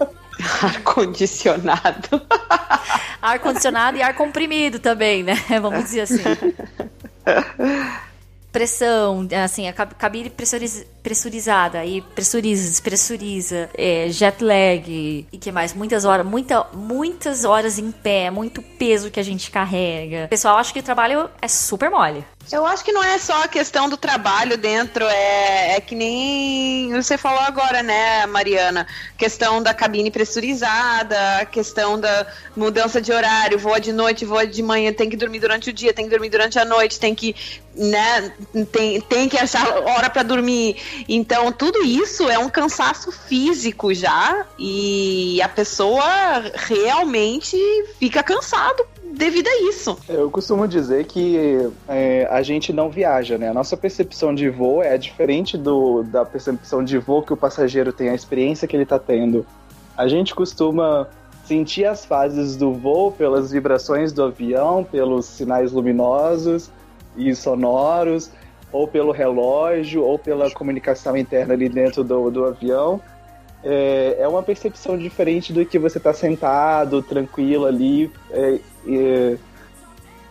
[LAUGHS] Ar-condicionado. Ar-condicionado e ar comprimido também, né? [LAUGHS] Vamos dizer assim. [LAUGHS] pressão, assim, a cabine pressuriz, pressurizada e pressuriza, despressuriza, é, jet lag e que mais? Muitas horas, muita, muitas horas em pé, muito peso que a gente carrega. Pessoal acha que o trabalho é super mole. Eu acho que não é só a questão do trabalho dentro, é, é que nem você falou agora, né, Mariana? Questão da cabine pressurizada, questão da mudança de horário, voa de noite, voa de manhã, tem que dormir durante o dia, tem que dormir durante a noite, tem que, né, tem, tem que achar hora para dormir. Então, tudo isso é um cansaço físico já, e a pessoa realmente fica cansado devido a isso. Eu costumo dizer que é, a gente não viaja, né? A nossa percepção de voo é diferente do, da percepção de voo que o passageiro tem, a experiência que ele está tendo. A gente costuma sentir as fases do voo pelas vibrações do avião, pelos sinais luminosos e sonoros, ou pelo relógio, ou pela comunicação interna ali dentro do, do avião. É, é uma percepção diferente do que você está sentado, tranquilo ali, é, é,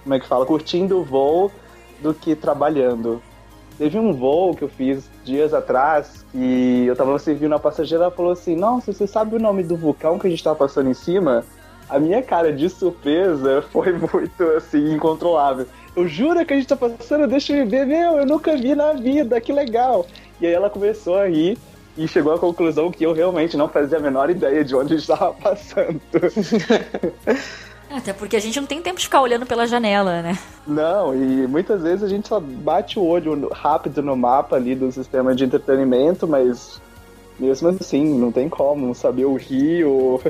como é que fala, curtindo o voo do que trabalhando. Teve um voo que eu fiz dias atrás e eu tava servindo a passageira, ela falou assim, nossa, você sabe o nome do vulcão que a gente tava passando em cima? A minha cara de surpresa foi [LAUGHS] muito, assim, incontrolável. Eu juro que a gente tá passando, deixa eu ver, meu, eu nunca vi na vida, que legal. E aí ela começou a rir e chegou à conclusão que eu realmente não fazia a menor ideia de onde [LAUGHS] estava passando. [LAUGHS] Até porque a gente não tem tempo de ficar olhando pela janela, né? Não, e muitas vezes a gente só bate o olho rápido no mapa ali do sistema de entretenimento, mas mesmo assim, não tem como saber o rio ou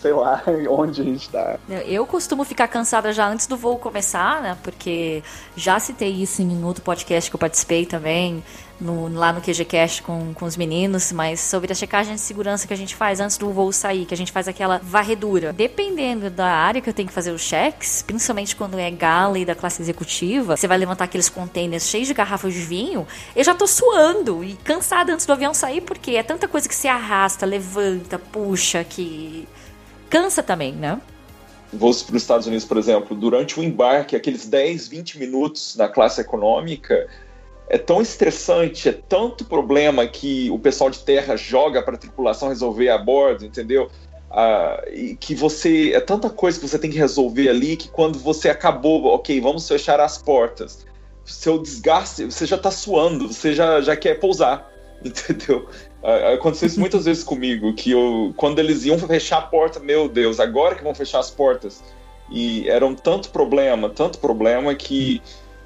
sei lá [LAUGHS] onde a gente tá. Eu costumo ficar cansada já antes do voo começar, né? Porque já citei isso em outro podcast que eu participei também, no, lá no QGCast com, com os meninos, mas sobre a checagem de segurança que a gente faz antes do voo sair, que a gente faz aquela varredura. Dependendo da área que eu tenho que fazer os cheques, principalmente quando é gala e da classe executiva, você vai levantar aqueles containers cheios de garrafas de vinho, eu já tô suando e cansada antes do avião sair, porque é tanta coisa que se arrasta, levanta, puxa, que cansa também, né? voos para os Estados Unidos, por exemplo, durante o embarque, aqueles 10, 20 minutos na classe econômica, é tão estressante, é tanto problema que o pessoal de terra joga para a tripulação resolver a bordo, entendeu? Ah, e que você é tanta coisa que você tem que resolver ali que quando você acabou, ok, vamos fechar as portas, seu desgaste, você já está suando, você já, já quer pousar, [LAUGHS] entendeu? Ah, aconteceu isso muitas vezes comigo, que eu, quando eles iam fechar a porta, meu Deus, agora que vão fechar as portas, e eram tanto problema, tanto problema que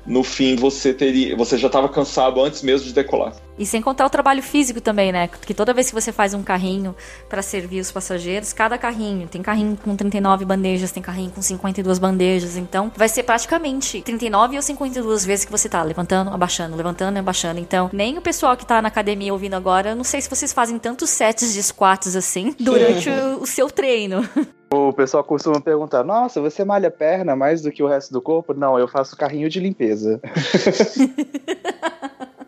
no fim você teria, você já estava cansado antes mesmo de decolar. E sem contar o trabalho físico também, né? Que toda vez que você faz um carrinho para servir os passageiros, cada carrinho, tem carrinho com 39 bandejas, tem carrinho com 52 bandejas, então vai ser praticamente 39 ou 52 vezes que você tá levantando, abaixando, levantando e abaixando. Então, nem o pessoal que tá na academia ouvindo agora, eu não sei se vocês fazem tantos sets de squats assim durante o, o seu treino. [LAUGHS] O pessoal costuma perguntar: Nossa, você malha perna mais do que o resto do corpo? Não, eu faço carrinho de limpeza. [LAUGHS]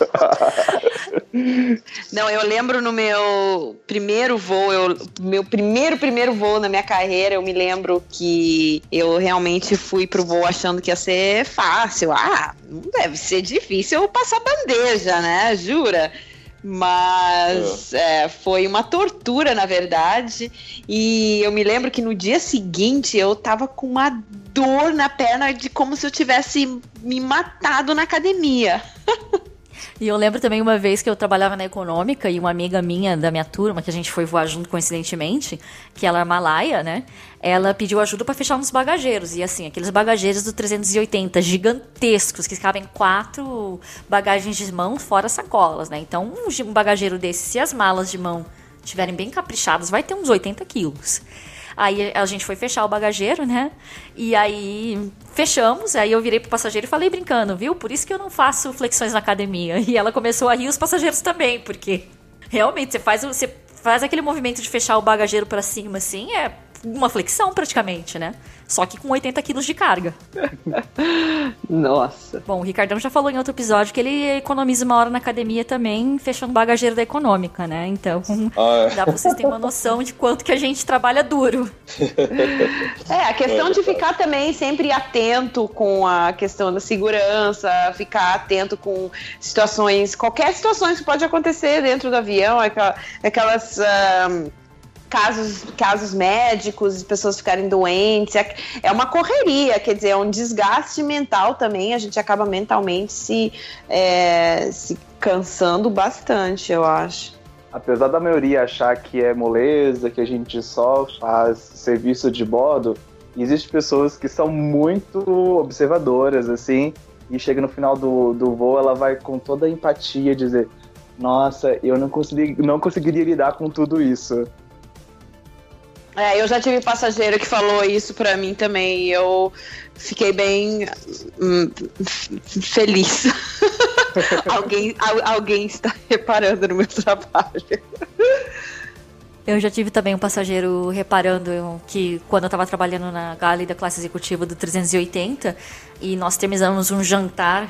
[LAUGHS] Não, eu lembro no meu primeiro voo, eu, meu primeiro, primeiro voo na minha carreira, eu me lembro que eu realmente fui pro voo achando que ia ser fácil. Ah, não deve ser difícil eu passar bandeja, né? Jura? Mas é. É, foi uma tortura, na verdade. E eu me lembro que no dia seguinte eu tava com uma dor na perna de como se eu tivesse me matado na academia. [LAUGHS] E eu lembro também uma vez que eu trabalhava na econômica e uma amiga minha da minha turma, que a gente foi voar junto coincidentemente, que ela é malaya, né? Ela pediu ajuda para fechar uns bagageiros. E assim, aqueles bagageiros do 380 gigantescos, que cabem quatro bagagens de mão fora sacolas, né? Então, um bagageiro desse, se as malas de mão estiverem bem caprichadas, vai ter uns 80 quilos. Aí a gente foi fechar o bagageiro, né? E aí fechamos, aí eu virei pro passageiro e falei brincando, viu? Por isso que eu não faço flexões na academia. E ela começou a rir os passageiros também, porque realmente você faz, você faz aquele movimento de fechar o bagageiro para cima assim, é uma flexão praticamente, né? Só que com 80 quilos de carga. [LAUGHS] Nossa. Bom, o Ricardão já falou em outro episódio que ele economiza uma hora na academia também, fechando bagageiro da econômica, né? Então, ah, é. [LAUGHS] dá pra vocês terem uma noção de quanto que a gente trabalha duro. [LAUGHS] É, a questão é. de ficar também sempre atento com a questão da segurança, ficar atento com situações, qualquer situação que pode acontecer dentro do avião, aquelas. Uh, casos, casos médicos, pessoas ficarem doentes. É, é uma correria, quer dizer, é um desgaste mental também. A gente acaba mentalmente se, é, se cansando bastante, eu acho. Apesar da maioria achar que é moleza, que a gente só faz serviço de bordo, existem pessoas que são muito observadoras, assim, e chega no final do, do voo, ela vai com toda a empatia dizer: Nossa, eu não, consegui, não conseguiria lidar com tudo isso. É, eu já tive passageiro que falou isso para mim também e eu fiquei bem hum, feliz. [LAUGHS] alguém, alguém está reparando no meu trabalho. Eu já tive também um passageiro reparando que quando eu estava trabalhando na gala da classe executiva do 380 e nós terminamos um jantar,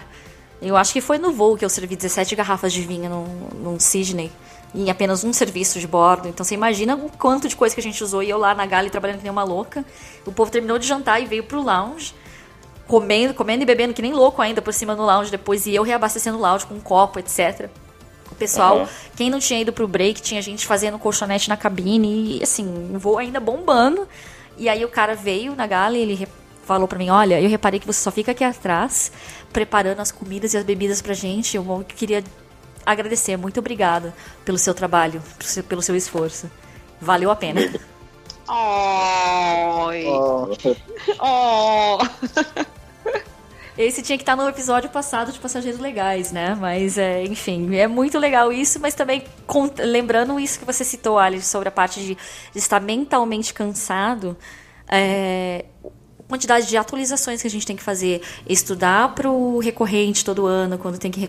eu acho que foi no voo que eu servi 17 garrafas de vinho num, num Sydney em apenas um serviço de bordo. Então você imagina o quanto de coisa que a gente usou. E eu lá na Gale trabalhando que nem uma louca. O povo terminou de jantar e veio pro lounge. Comendo, comendo e bebendo que nem louco ainda por cima no lounge depois. E eu reabastecendo o lounge com um copo, etc. O pessoal, uhum. quem não tinha ido pro break, tinha gente fazendo colchonete na cabine. E assim, o voo ainda bombando. E aí o cara veio na Gale e ele falou para mim: Olha, eu reparei que você só fica aqui atrás preparando as comidas e as bebidas pra gente. Eu queria agradecer. Muito obrigada pelo seu trabalho, pelo seu esforço. Valeu a pena. Oi. Oh. oh. Esse tinha que estar no episódio passado de Passageiros Legais, né? Mas, é, enfim, é muito legal isso, mas também lembrando isso que você citou, Alice, sobre a parte de, de estar mentalmente cansado. É, quantidade de atualizações que a gente tem que fazer, estudar para o recorrente todo ano, quando tem que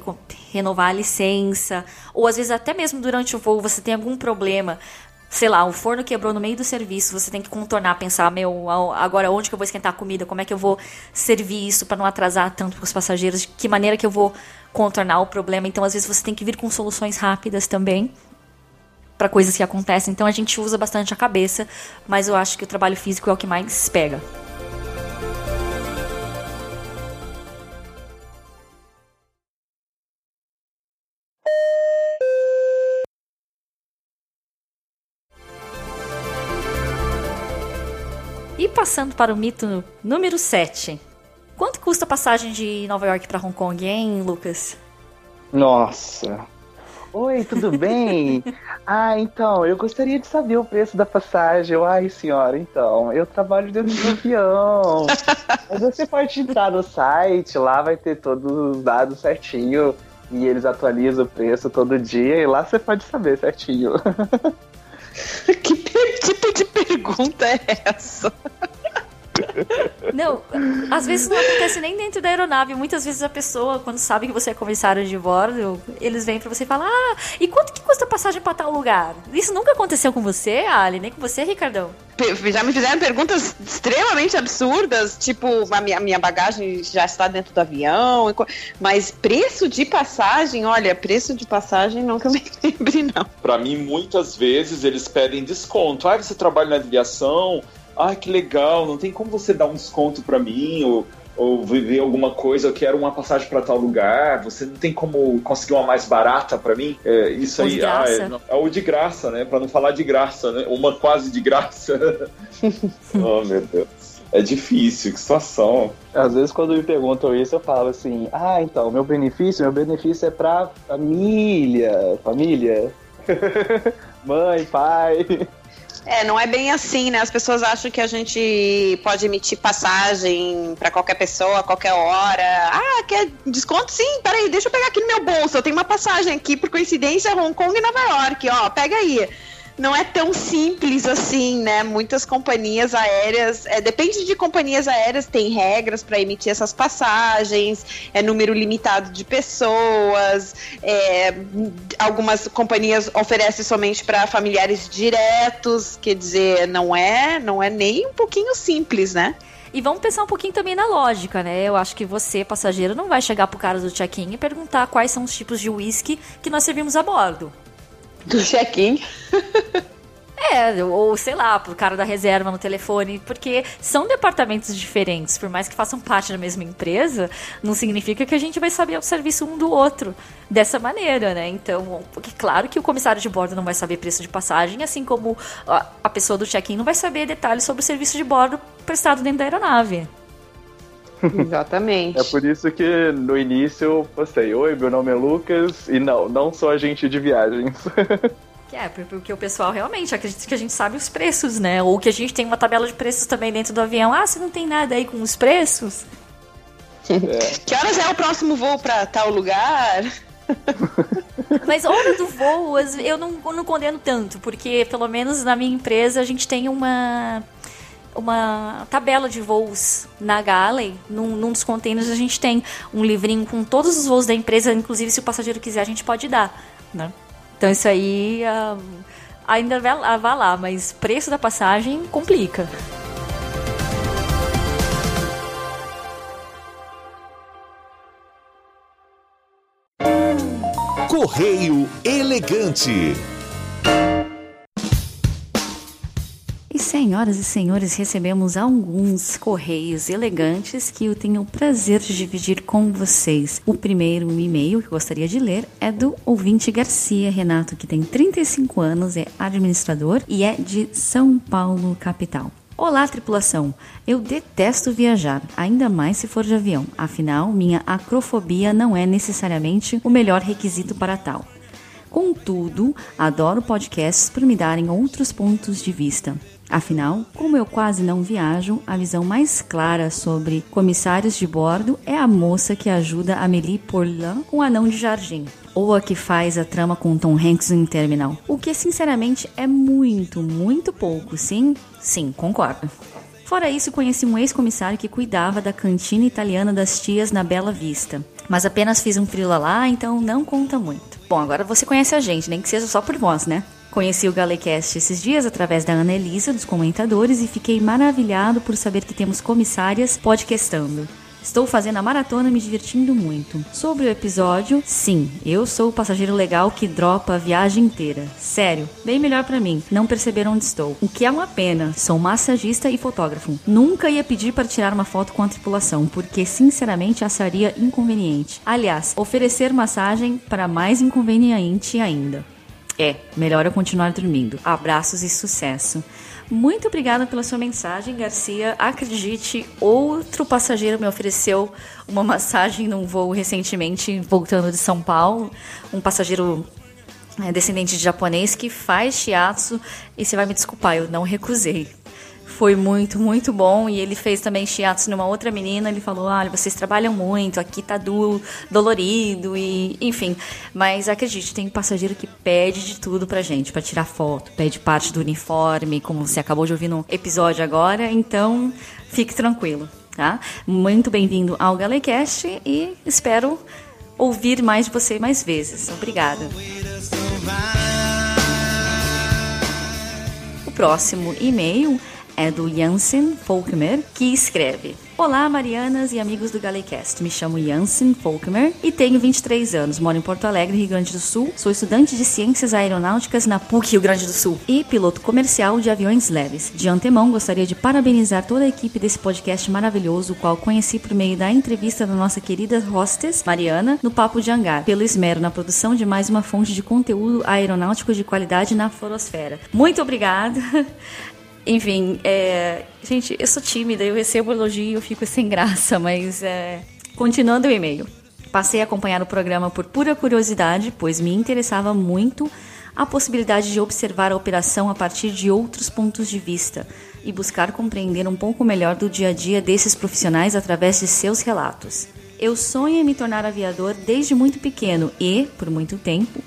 renovar a licença, ou às vezes até mesmo durante o voo você tem algum problema, sei lá, o forno quebrou no meio do serviço, você tem que contornar, pensar, meu, agora onde que eu vou esquentar a comida, como é que eu vou servir isso para não atrasar tanto os passageiros, de que maneira que eu vou contornar o problema. Então, às vezes você tem que vir com soluções rápidas também para coisas que acontecem. Então, a gente usa bastante a cabeça, mas eu acho que o trabalho físico é o que mais pega. Passando para o mito número 7. Quanto custa a passagem de Nova York para Hong Kong, hein, Lucas? Nossa. Oi, tudo bem? [LAUGHS] ah, então, eu gostaria de saber o preço da passagem. Ai, senhora, então, eu trabalho dentro do avião. [LAUGHS] Mas você pode entrar no site, lá vai ter todos os dados certinho. E eles atualizam o preço todo dia e lá você pode saber certinho. [LAUGHS] [LAUGHS] que tipo de pergunta é essa? Não, às vezes não acontece nem dentro da aeronave. Muitas vezes a pessoa, quando sabe que você é comissário de bordo, eles vêm pra você e falam: Ah, e quanto que custa a passagem pra tal lugar? Isso nunca aconteceu com você, Ali, nem com você, Ricardão? Já me fizeram perguntas extremamente absurdas, tipo, a minha, minha bagagem já está dentro do avião, mas preço de passagem, olha, preço de passagem eu me [LAUGHS] lembre, não. Pra mim, muitas vezes eles pedem desconto. Ah, você trabalha na aviação, ah, que legal, não tem como você dar um desconto para mim, ou, ou viver alguma coisa, eu quero uma passagem para tal lugar, você não tem como conseguir uma mais barata para mim? É, isso ou aí, de ah, graça. é, ou de graça, né? Para não falar de graça, né? Uma quase de graça. [LAUGHS] oh, meu Deus. É difícil, que situação. Às vezes quando me perguntam isso, eu falo assim, ah, então, meu benefício, meu benefício é pra família, família. [LAUGHS] Mãe, pai. É, não é bem assim, né? As pessoas acham que a gente pode emitir passagem para qualquer pessoa, a qualquer hora. Ah, quer desconto? Sim, peraí, deixa eu pegar aqui no meu bolso. Eu tenho uma passagem aqui, por coincidência, Hong Kong e Nova York, ó, pega aí. Não é tão simples assim, né? Muitas companhias aéreas, é, depende de companhias aéreas, tem regras para emitir essas passagens, é número limitado de pessoas, é, algumas companhias oferecem somente para familiares diretos, quer dizer, não é, não é nem um pouquinho simples, né? E vamos pensar um pouquinho também na lógica, né? Eu acho que você, passageiro, não vai chegar pro cara do check-in e perguntar quais são os tipos de whisky que nós servimos a bordo. Do check-in. É, ou sei lá, pro cara da reserva no telefone, porque são departamentos diferentes. Por mais que façam parte da mesma empresa, não significa que a gente vai saber o serviço um do outro dessa maneira, né? Então, porque claro que o comissário de bordo não vai saber preço de passagem, assim como a, pessoa do check-in não vai saber detalhes sobre o serviço de bordo prestado dentro da aeronave. Exatamente. É por isso que no início eu postei, oi, meu nome é Lucas, e não, não sou agente de viagens. [LAUGHS] Que é, porque o pessoal realmente acredita que a gente sabe os preços, né? Ou que a gente tem uma tabela de preços também dentro do avião. Ah, você não tem nada aí com os preços? É. Que horas é o próximo voo para tal lugar? [LAUGHS] Mas hora do voo, eu não, eu não condeno tanto, porque pelo menos na minha empresa a gente tem uma uma tabela de voos na Galley. Num, num dos containers a gente tem um livrinho com todos os voos da empresa, inclusive se o passageiro quiser a gente pode dar, né? Então isso aí ah, ainda vai, lá- vai lá, mas preço da passagem complica. Correio Elegante. Senhoras e senhores, recebemos alguns correios elegantes que eu tenho o prazer de dividir com vocês. O primeiro e-mail que gostaria de ler é do ouvinte Garcia Renato, que tem 35 anos, é administrador e é de São Paulo, capital. Olá, tripulação! Eu detesto viajar, ainda mais se for de avião. Afinal, minha acrofobia não é necessariamente o melhor requisito para tal. Contudo, adoro podcasts por me darem outros pontos de vista. Afinal, como eu quase não viajo, a visão mais clara sobre comissários de bordo é a moça que ajuda Amélie Poulain com o anão de jardim, ou a que faz a trama com Tom Hanks em Terminal. O que, sinceramente, é muito, muito pouco, sim? Sim, concordo. Fora isso, conheci um ex-comissário que cuidava da cantina italiana das tias na Bela Vista. Mas apenas fiz um frila lá, então não conta muito. Bom, agora você conhece a gente, nem que seja só por voz, né? Conheci o Galecast esses dias através da Ana Elisa, dos comentadores, e fiquei maravilhado por saber que temos comissárias podcastando. Estou fazendo a maratona me divertindo muito. Sobre o episódio, sim, eu sou o passageiro legal que dropa a viagem inteira. Sério, bem melhor pra mim, não perceber onde estou. O que é uma pena, sou massagista e fotógrafo. Nunca ia pedir para tirar uma foto com a tripulação, porque sinceramente acharia inconveniente. Aliás, oferecer massagem para mais inconveniente ainda. É, melhor eu continuar dormindo. Abraços e sucesso. Muito obrigada pela sua mensagem, Garcia. Acredite, outro passageiro me ofereceu uma [LAUGHS] massagem num voo recentemente, voltando de São Paulo. Um passageiro é, descendente de japonês que faz shiatsu. E você vai me desculpar, eu não recusei. Foi muito, muito bom. E ele fez também shiatsu numa outra menina. Ele falou: Olha, vocês trabalham muito, aqui tá do, dolorido, e enfim. Mas acredite, tem passageiro que pede de tudo pra gente, pra tirar foto, pede parte do uniforme, como você acabou de ouvir no episódio agora. Então, fique tranquilo, tá? Muito bem-vindo ao Galecast e espero ouvir mais de você mais vezes. Obrigada. O próximo e-mail é do Jansen Folkmer, que escreve: Olá, Marianas e amigos do Galecast. Me chamo Jansen Folkmer e tenho 23 anos. Moro em Porto Alegre, Rio Grande do Sul. Sou estudante de Ciências Aeronáuticas na PUC, Rio Grande do Sul. E piloto comercial de aviões leves. De antemão, gostaria de parabenizar toda a equipe desse podcast maravilhoso, o qual conheci por meio da entrevista da nossa querida hostess, Mariana, no Papo de Hangar, pelo esmero na produção de mais uma fonte de conteúdo aeronáutico de qualidade na forosfera. Muito obrigada. [LAUGHS] Enfim, é... gente, eu sou tímida, eu recebo elogio, eu fico sem graça, mas é... continuando o e-mail. Passei a acompanhar o programa por pura curiosidade, pois me interessava muito a possibilidade de observar a operação a partir de outros pontos de vista e buscar compreender um pouco melhor do dia a dia desses profissionais através de seus relatos. Eu sonho em me tornar aviador desde muito pequeno e, por muito tempo,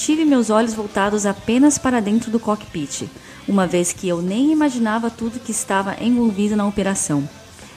tive meus olhos voltados apenas para dentro do cockpit uma vez que eu nem imaginava tudo que estava envolvido na operação.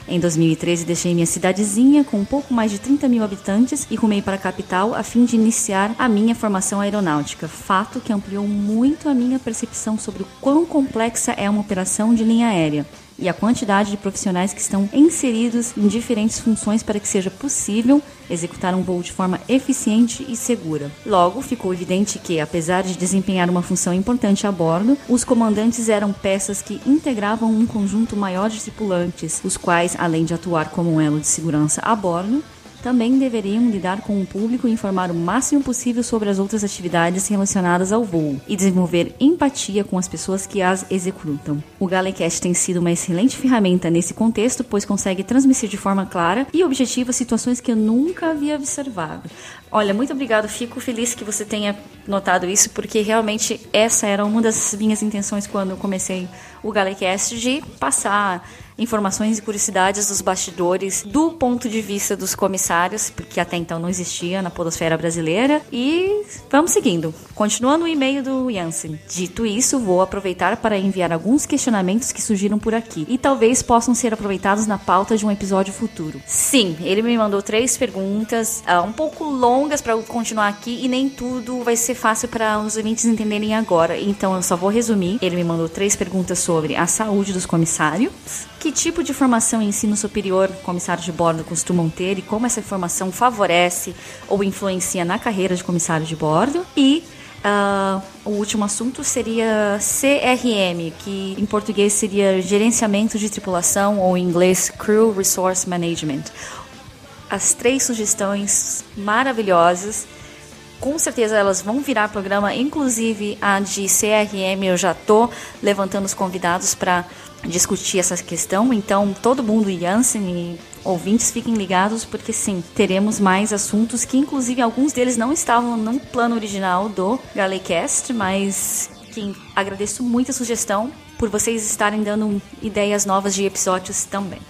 Em 2013, deixei minha cidadezinha com um pouco mais de 30 mil habitantes e rumei para a capital a fim de iniciar a minha formação aeronáutica, fato que ampliou muito a minha percepção sobre o quão complexa é uma operação de linha aérea e a quantidade de profissionais que estão inseridos em diferentes funções para que seja possível executar um voo de forma eficiente e segura. Logo, ficou evidente que, apesar de desempenhar uma função importante a bordo, os comandantes eram peças que integravam um conjunto maior de tripulantes, os quais, além de atuar como um elo de segurança a bordo, também deveriam lidar com o público e informar o máximo possível sobre as outras atividades relacionadas ao voo e desenvolver empatia com as pessoas que as executam. O Galecast tem sido uma excelente ferramenta nesse contexto, pois consegue transmitir de forma clara e objetiva situações que eu nunca havia observado. Olha, muito obrigado. Fico feliz que você tenha notado isso, porque realmente essa era uma das minhas intenções quando comecei o Galecast de passar informações e curiosidades dos bastidores do ponto de vista dos comissários, porque até então não existia na podosfera brasileira. E vamos seguindo. Continuando o e-mail do Jansen. Dito isso, vou aproveitar para enviar alguns questionamentos que surgiram por aqui e talvez possam ser aproveitados na pauta de um episódio futuro. Sim, ele me mandou três perguntas, uh, um pouco longas para eu continuar aqui e nem tudo vai ser fácil para os ouvintes entenderem agora. Então eu só vou resumir. Ele me mandou três perguntas sobre a saúde dos comissários, que tipo de formação em ensino superior comissários de bordo costumam ter e como essa formação favorece ou influencia na carreira de comissário de bordo. E uh, o último assunto seria CRM, que em português seria Gerenciamento de Tripulação ou em inglês Crew Resource Management. As três sugestões maravilhosas com certeza elas vão virar programa, inclusive a de CRM. Eu já estou levantando os convidados para discutir essa questão. Então, todo mundo, Jansen e ouvintes, fiquem ligados, porque sim, teremos mais assuntos que, inclusive, alguns deles não estavam no plano original do Galecast, mas que agradeço muito a sugestão por vocês estarem dando ideias novas de episódios também.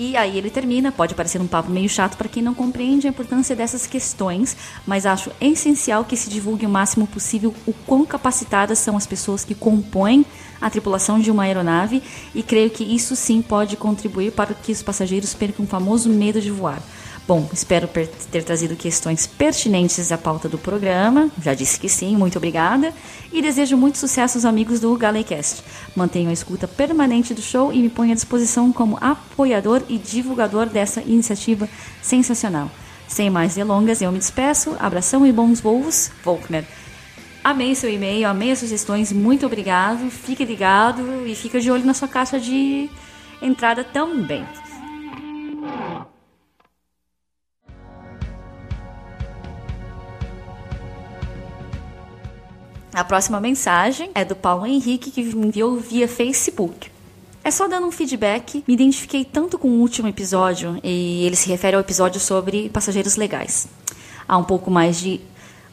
E aí ele termina, pode parecer um papo meio chato para quem não compreende a importância dessas questões, mas acho essencial que se divulgue o máximo possível o quão capacitadas são as pessoas que compõem a tripulação de uma aeronave e creio que isso sim pode contribuir para que os passageiros percam o famoso medo de voar. Bom, espero ter trazido questões pertinentes à pauta do programa. Já disse que sim, muito obrigada. E desejo muito sucesso aos amigos do Galecast. Mantenho a escuta permanente do show e me ponho à disposição como apoiador e divulgador dessa iniciativa sensacional. Sem mais delongas, eu me despeço. Abração e bons voos, Volkner. Amei seu e-mail, amei as sugestões, muito obrigado. Fique ligado e fica de olho na sua caixa de entrada também. A próxima mensagem é do Paulo Henrique, que me enviou via Facebook. É só dando um feedback, me identifiquei tanto com o último episódio, e ele se refere ao episódio sobre passageiros legais. Há um pouco mais de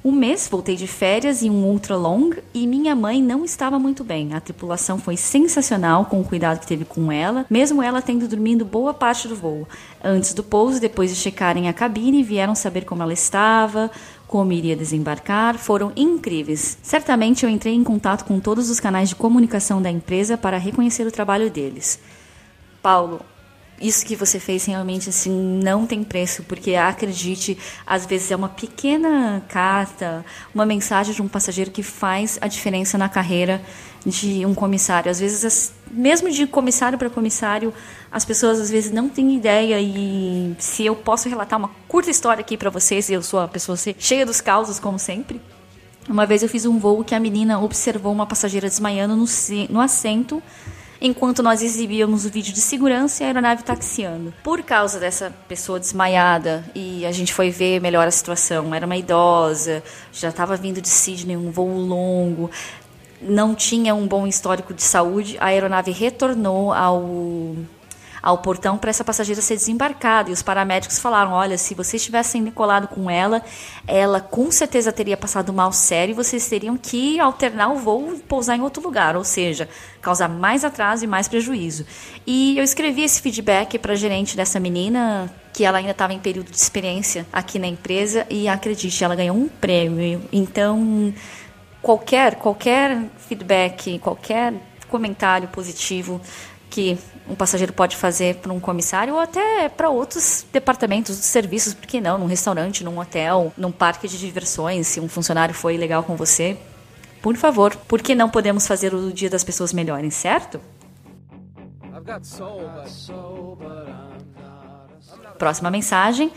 um mês voltei de férias em um ultra long e minha mãe não estava muito bem. A tripulação foi sensacional com o cuidado que teve com ela, mesmo ela tendo dormido boa parte do voo. Antes do pouso, depois de checarem a cabine, vieram saber como ela estava, como iria desembarcar, foram incríveis. Certamente eu entrei em contato com todos os canais de comunicação da empresa para reconhecer o trabalho deles. Paulo, isso que você fez realmente assim não tem preço, porque acredite, às vezes é uma pequena carta, uma mensagem de um passageiro que faz a diferença na carreira de um comissário. Às vezes, mesmo de comissário para comissário, as pessoas às vezes não têm ideia e se eu posso relatar uma curta história aqui para vocês, eu sou a pessoa cheia dos causos como sempre. Uma vez eu fiz um voo que a menina observou uma passageira desmaiando no, no assento enquanto nós exibíamos o vídeo de segurança e a aeronave taxiando. Por causa dessa pessoa desmaiada, e a gente foi ver melhor a situação, era uma idosa, já estava vindo de Sydney, um voo longo, não tinha um bom histórico de saúde, a aeronave retornou ao ao portão para essa passageira ser desembarcada. E os paramédicos falaram: olha, se vocês tivessem decolado com ela, ela com certeza teria passado mal sério e vocês teriam que alternar o voo e pousar em outro lugar, ou seja, causar mais atraso e mais prejuízo. E eu escrevi esse feedback para a gerente dessa menina, que ela ainda estava em período de experiência aqui na empresa, e acredite, ela ganhou um prêmio. Então, qualquer, qualquer feedback, qualquer comentário positivo que um passageiro pode fazer para um comissário ou até para outros departamentos dos serviços, por que não? Num restaurante, num hotel, num parque de diversões, se um funcionário foi legal com você. Por favor, por que não podemos fazer o dia das pessoas melhores, certo? Próxima mensagem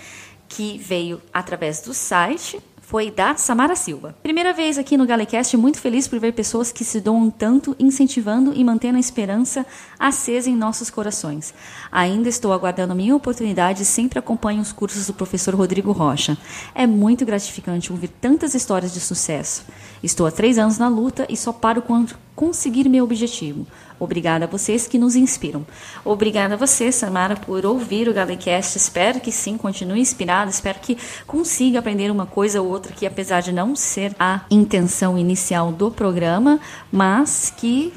que veio através do site foi da Samara Silva. Primeira vez aqui no Galecast, muito feliz por ver pessoas que se doam tanto, incentivando e mantendo a esperança acesa em nossos corações. Ainda estou aguardando minha oportunidade e sempre acompanho os cursos do professor Rodrigo Rocha. É muito gratificante ouvir tantas histórias de sucesso. Estou há três anos na luta e só paro quando conseguir meu objetivo. Obrigada a vocês que nos inspiram. Obrigada a você, Samara, por ouvir o Galecast. Espero que sim, continue inspirada. Espero que consiga aprender uma coisa ou outra que, apesar de não ser a intenção inicial do programa, mas que,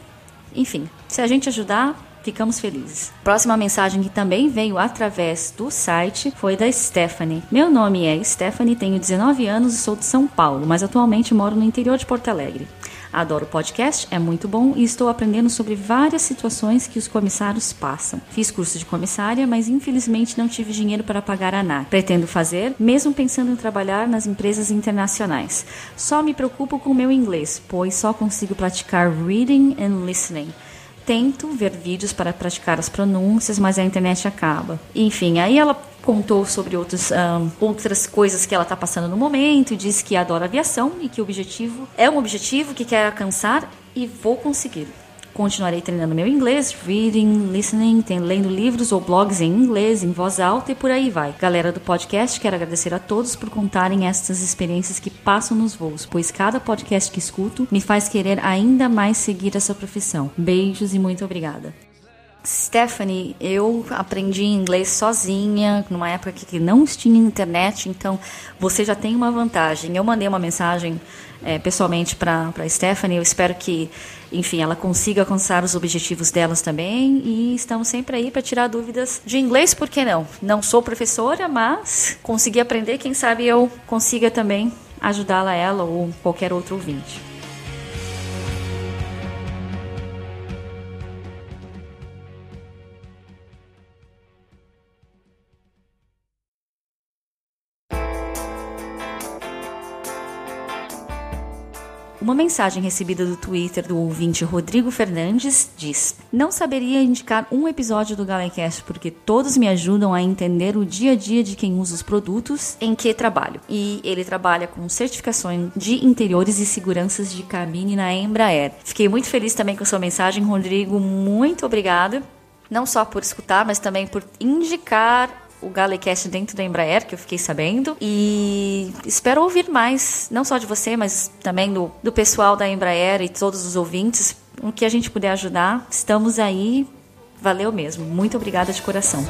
enfim, se a gente ajudar, ficamos felizes. Próxima mensagem que também veio através do site foi da Stephanie. Meu nome é Stephanie, tenho 19 anos e sou de São Paulo, mas atualmente moro no interior de Porto Alegre. Adoro podcast, é muito bom e estou aprendendo sobre várias situações que os comissários passam. Fiz curso de comissária, mas infelizmente não tive dinheiro para pagar a ANAC. Pretendo fazer, mesmo pensando em trabalhar nas empresas internacionais. Só me preocupo com o meu inglês, pois só consigo praticar reading and listening tento ver vídeos para praticar as pronúncias, mas a internet acaba. Enfim, aí ela contou sobre outros, um, outras coisas que ela está passando no momento e disse que adora aviação e que o objetivo é um objetivo que quer alcançar e vou conseguir. Continuarei treinando meu inglês, reading, listening, lendo livros ou blogs em inglês, em voz alta e por aí vai. Galera do podcast, quero agradecer a todos por contarem estas experiências que passam nos voos, pois cada podcast que escuto me faz querer ainda mais seguir essa profissão. Beijos e muito obrigada. Stephanie, eu aprendi inglês sozinha, numa época que não tinha internet, então você já tem uma vantagem. Eu mandei uma mensagem é, pessoalmente para Stephanie, eu espero que, enfim, ela consiga alcançar os objetivos delas também e estamos sempre aí para tirar dúvidas de inglês, por que não? Não sou professora, mas consegui aprender, quem sabe eu consiga também ajudá-la, ela ou qualquer outro ouvinte. Uma mensagem recebida do Twitter do ouvinte Rodrigo Fernandes diz: Não saberia indicar um episódio do Galecast porque todos me ajudam a entender o dia a dia de quem usa os produtos em que trabalho. E ele trabalha com certificações de interiores e seguranças de cabine na Embraer. Fiquei muito feliz também com a sua mensagem, Rodrigo. Muito obrigada não só por escutar, mas também por indicar o Galecast dentro da Embraer, que eu fiquei sabendo. E espero ouvir mais, não só de você, mas também do, do pessoal da Embraer e todos os ouvintes. O que a gente puder ajudar, estamos aí. Valeu mesmo. Muito obrigada de coração.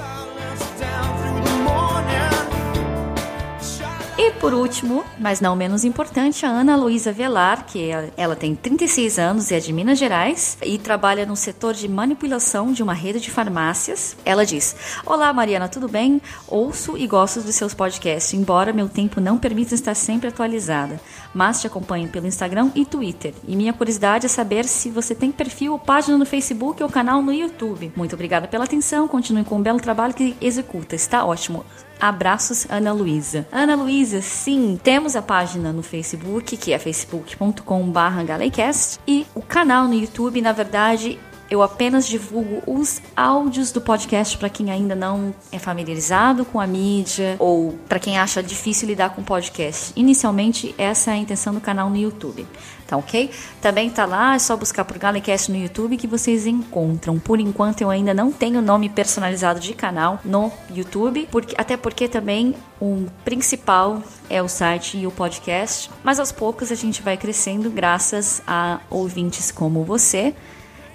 E por último, mas não menos importante, a Ana Luísa Velar, que é, ela tem 36 anos e é de Minas Gerais e trabalha no setor de manipulação de uma rede de farmácias. Ela diz: Olá, Mariana, tudo bem? Ouço e gosto dos seus podcasts, embora meu tempo não permita estar sempre atualizada. Mas te acompanho pelo Instagram e Twitter. E minha curiosidade é saber se você tem perfil ou página no Facebook ou canal no YouTube. Muito obrigada pela atenção, continue com o belo trabalho que executa. Está ótimo. Abraços, Ana Luísa. Ana Luísa, sim, temos a página no Facebook, que é facebook.com.br e o canal no YouTube, na verdade, eu apenas divulgo os áudios do podcast para quem ainda não é familiarizado com a mídia ou para quem acha difícil lidar com podcast. Inicialmente, essa é a intenção do canal no YouTube. Tá ok? Também tá lá, é só buscar por Galecast no YouTube que vocês encontram. Por enquanto, eu ainda não tenho nome personalizado de canal no YouTube, porque, até porque também o principal é o site e o podcast. Mas aos poucos a gente vai crescendo graças a ouvintes como você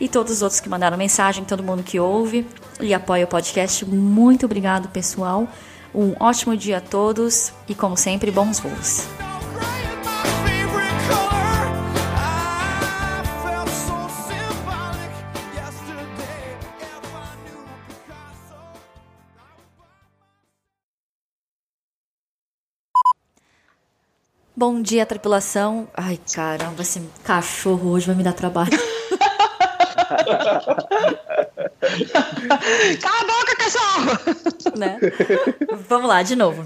e todos os outros que mandaram mensagem, todo mundo que ouve e apoia o podcast. Muito obrigado, pessoal. Um ótimo dia a todos e, como sempre, bons voos. Bom dia, tripulação. Ai, caramba, esse cachorro hoje vai me dar trabalho. [LAUGHS] [LAUGHS] Cala a boca, cachorro! [LAUGHS] né? Vamos lá, de novo.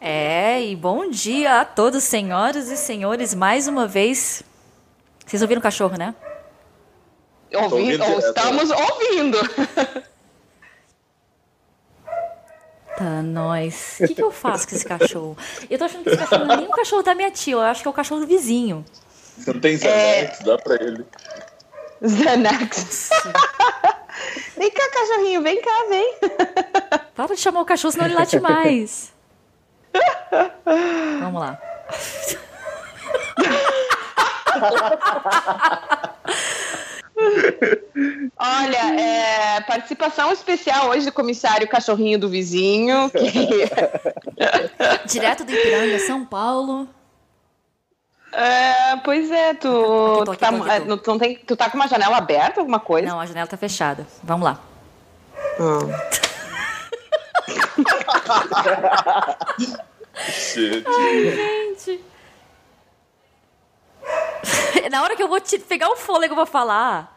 É, e bom dia a todos, senhoras e senhores, mais uma vez. Vocês ouviram o cachorro, né? Ouvindo, ou estamos ouvindo. Tá, nós. O que, que eu faço com esse cachorro? Eu tô achando que esse cachorro não é nem o cachorro da minha tia, eu acho que é o cachorro do vizinho. Você não tem Zanex, é... dá pra ele. Xanax. [LAUGHS] vem cá, cachorrinho, vem cá, vem. Para de chamar o cachorro, senão ele late mais. [LAUGHS] Vamos lá. Olha, é, participação especial hoje do comissário Cachorrinho do Vizinho. Que... [LAUGHS] Direto do Ipiranga, São Paulo. É, pois é, tu, aqui, aqui, tá, aqui, tu, não tem, tu tá com uma janela aberta, alguma coisa? Não, a janela tá fechada. Vamos lá. Hum. [LAUGHS] Ai, gente. [LAUGHS] Na hora que eu vou te pegar o fôlego, eu vou falar.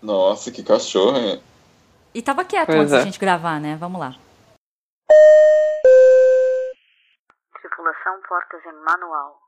Nossa, que cachorro, hein? E tava quieto pois antes é. da gente gravar, né? Vamos lá. Tripulação portas em manual.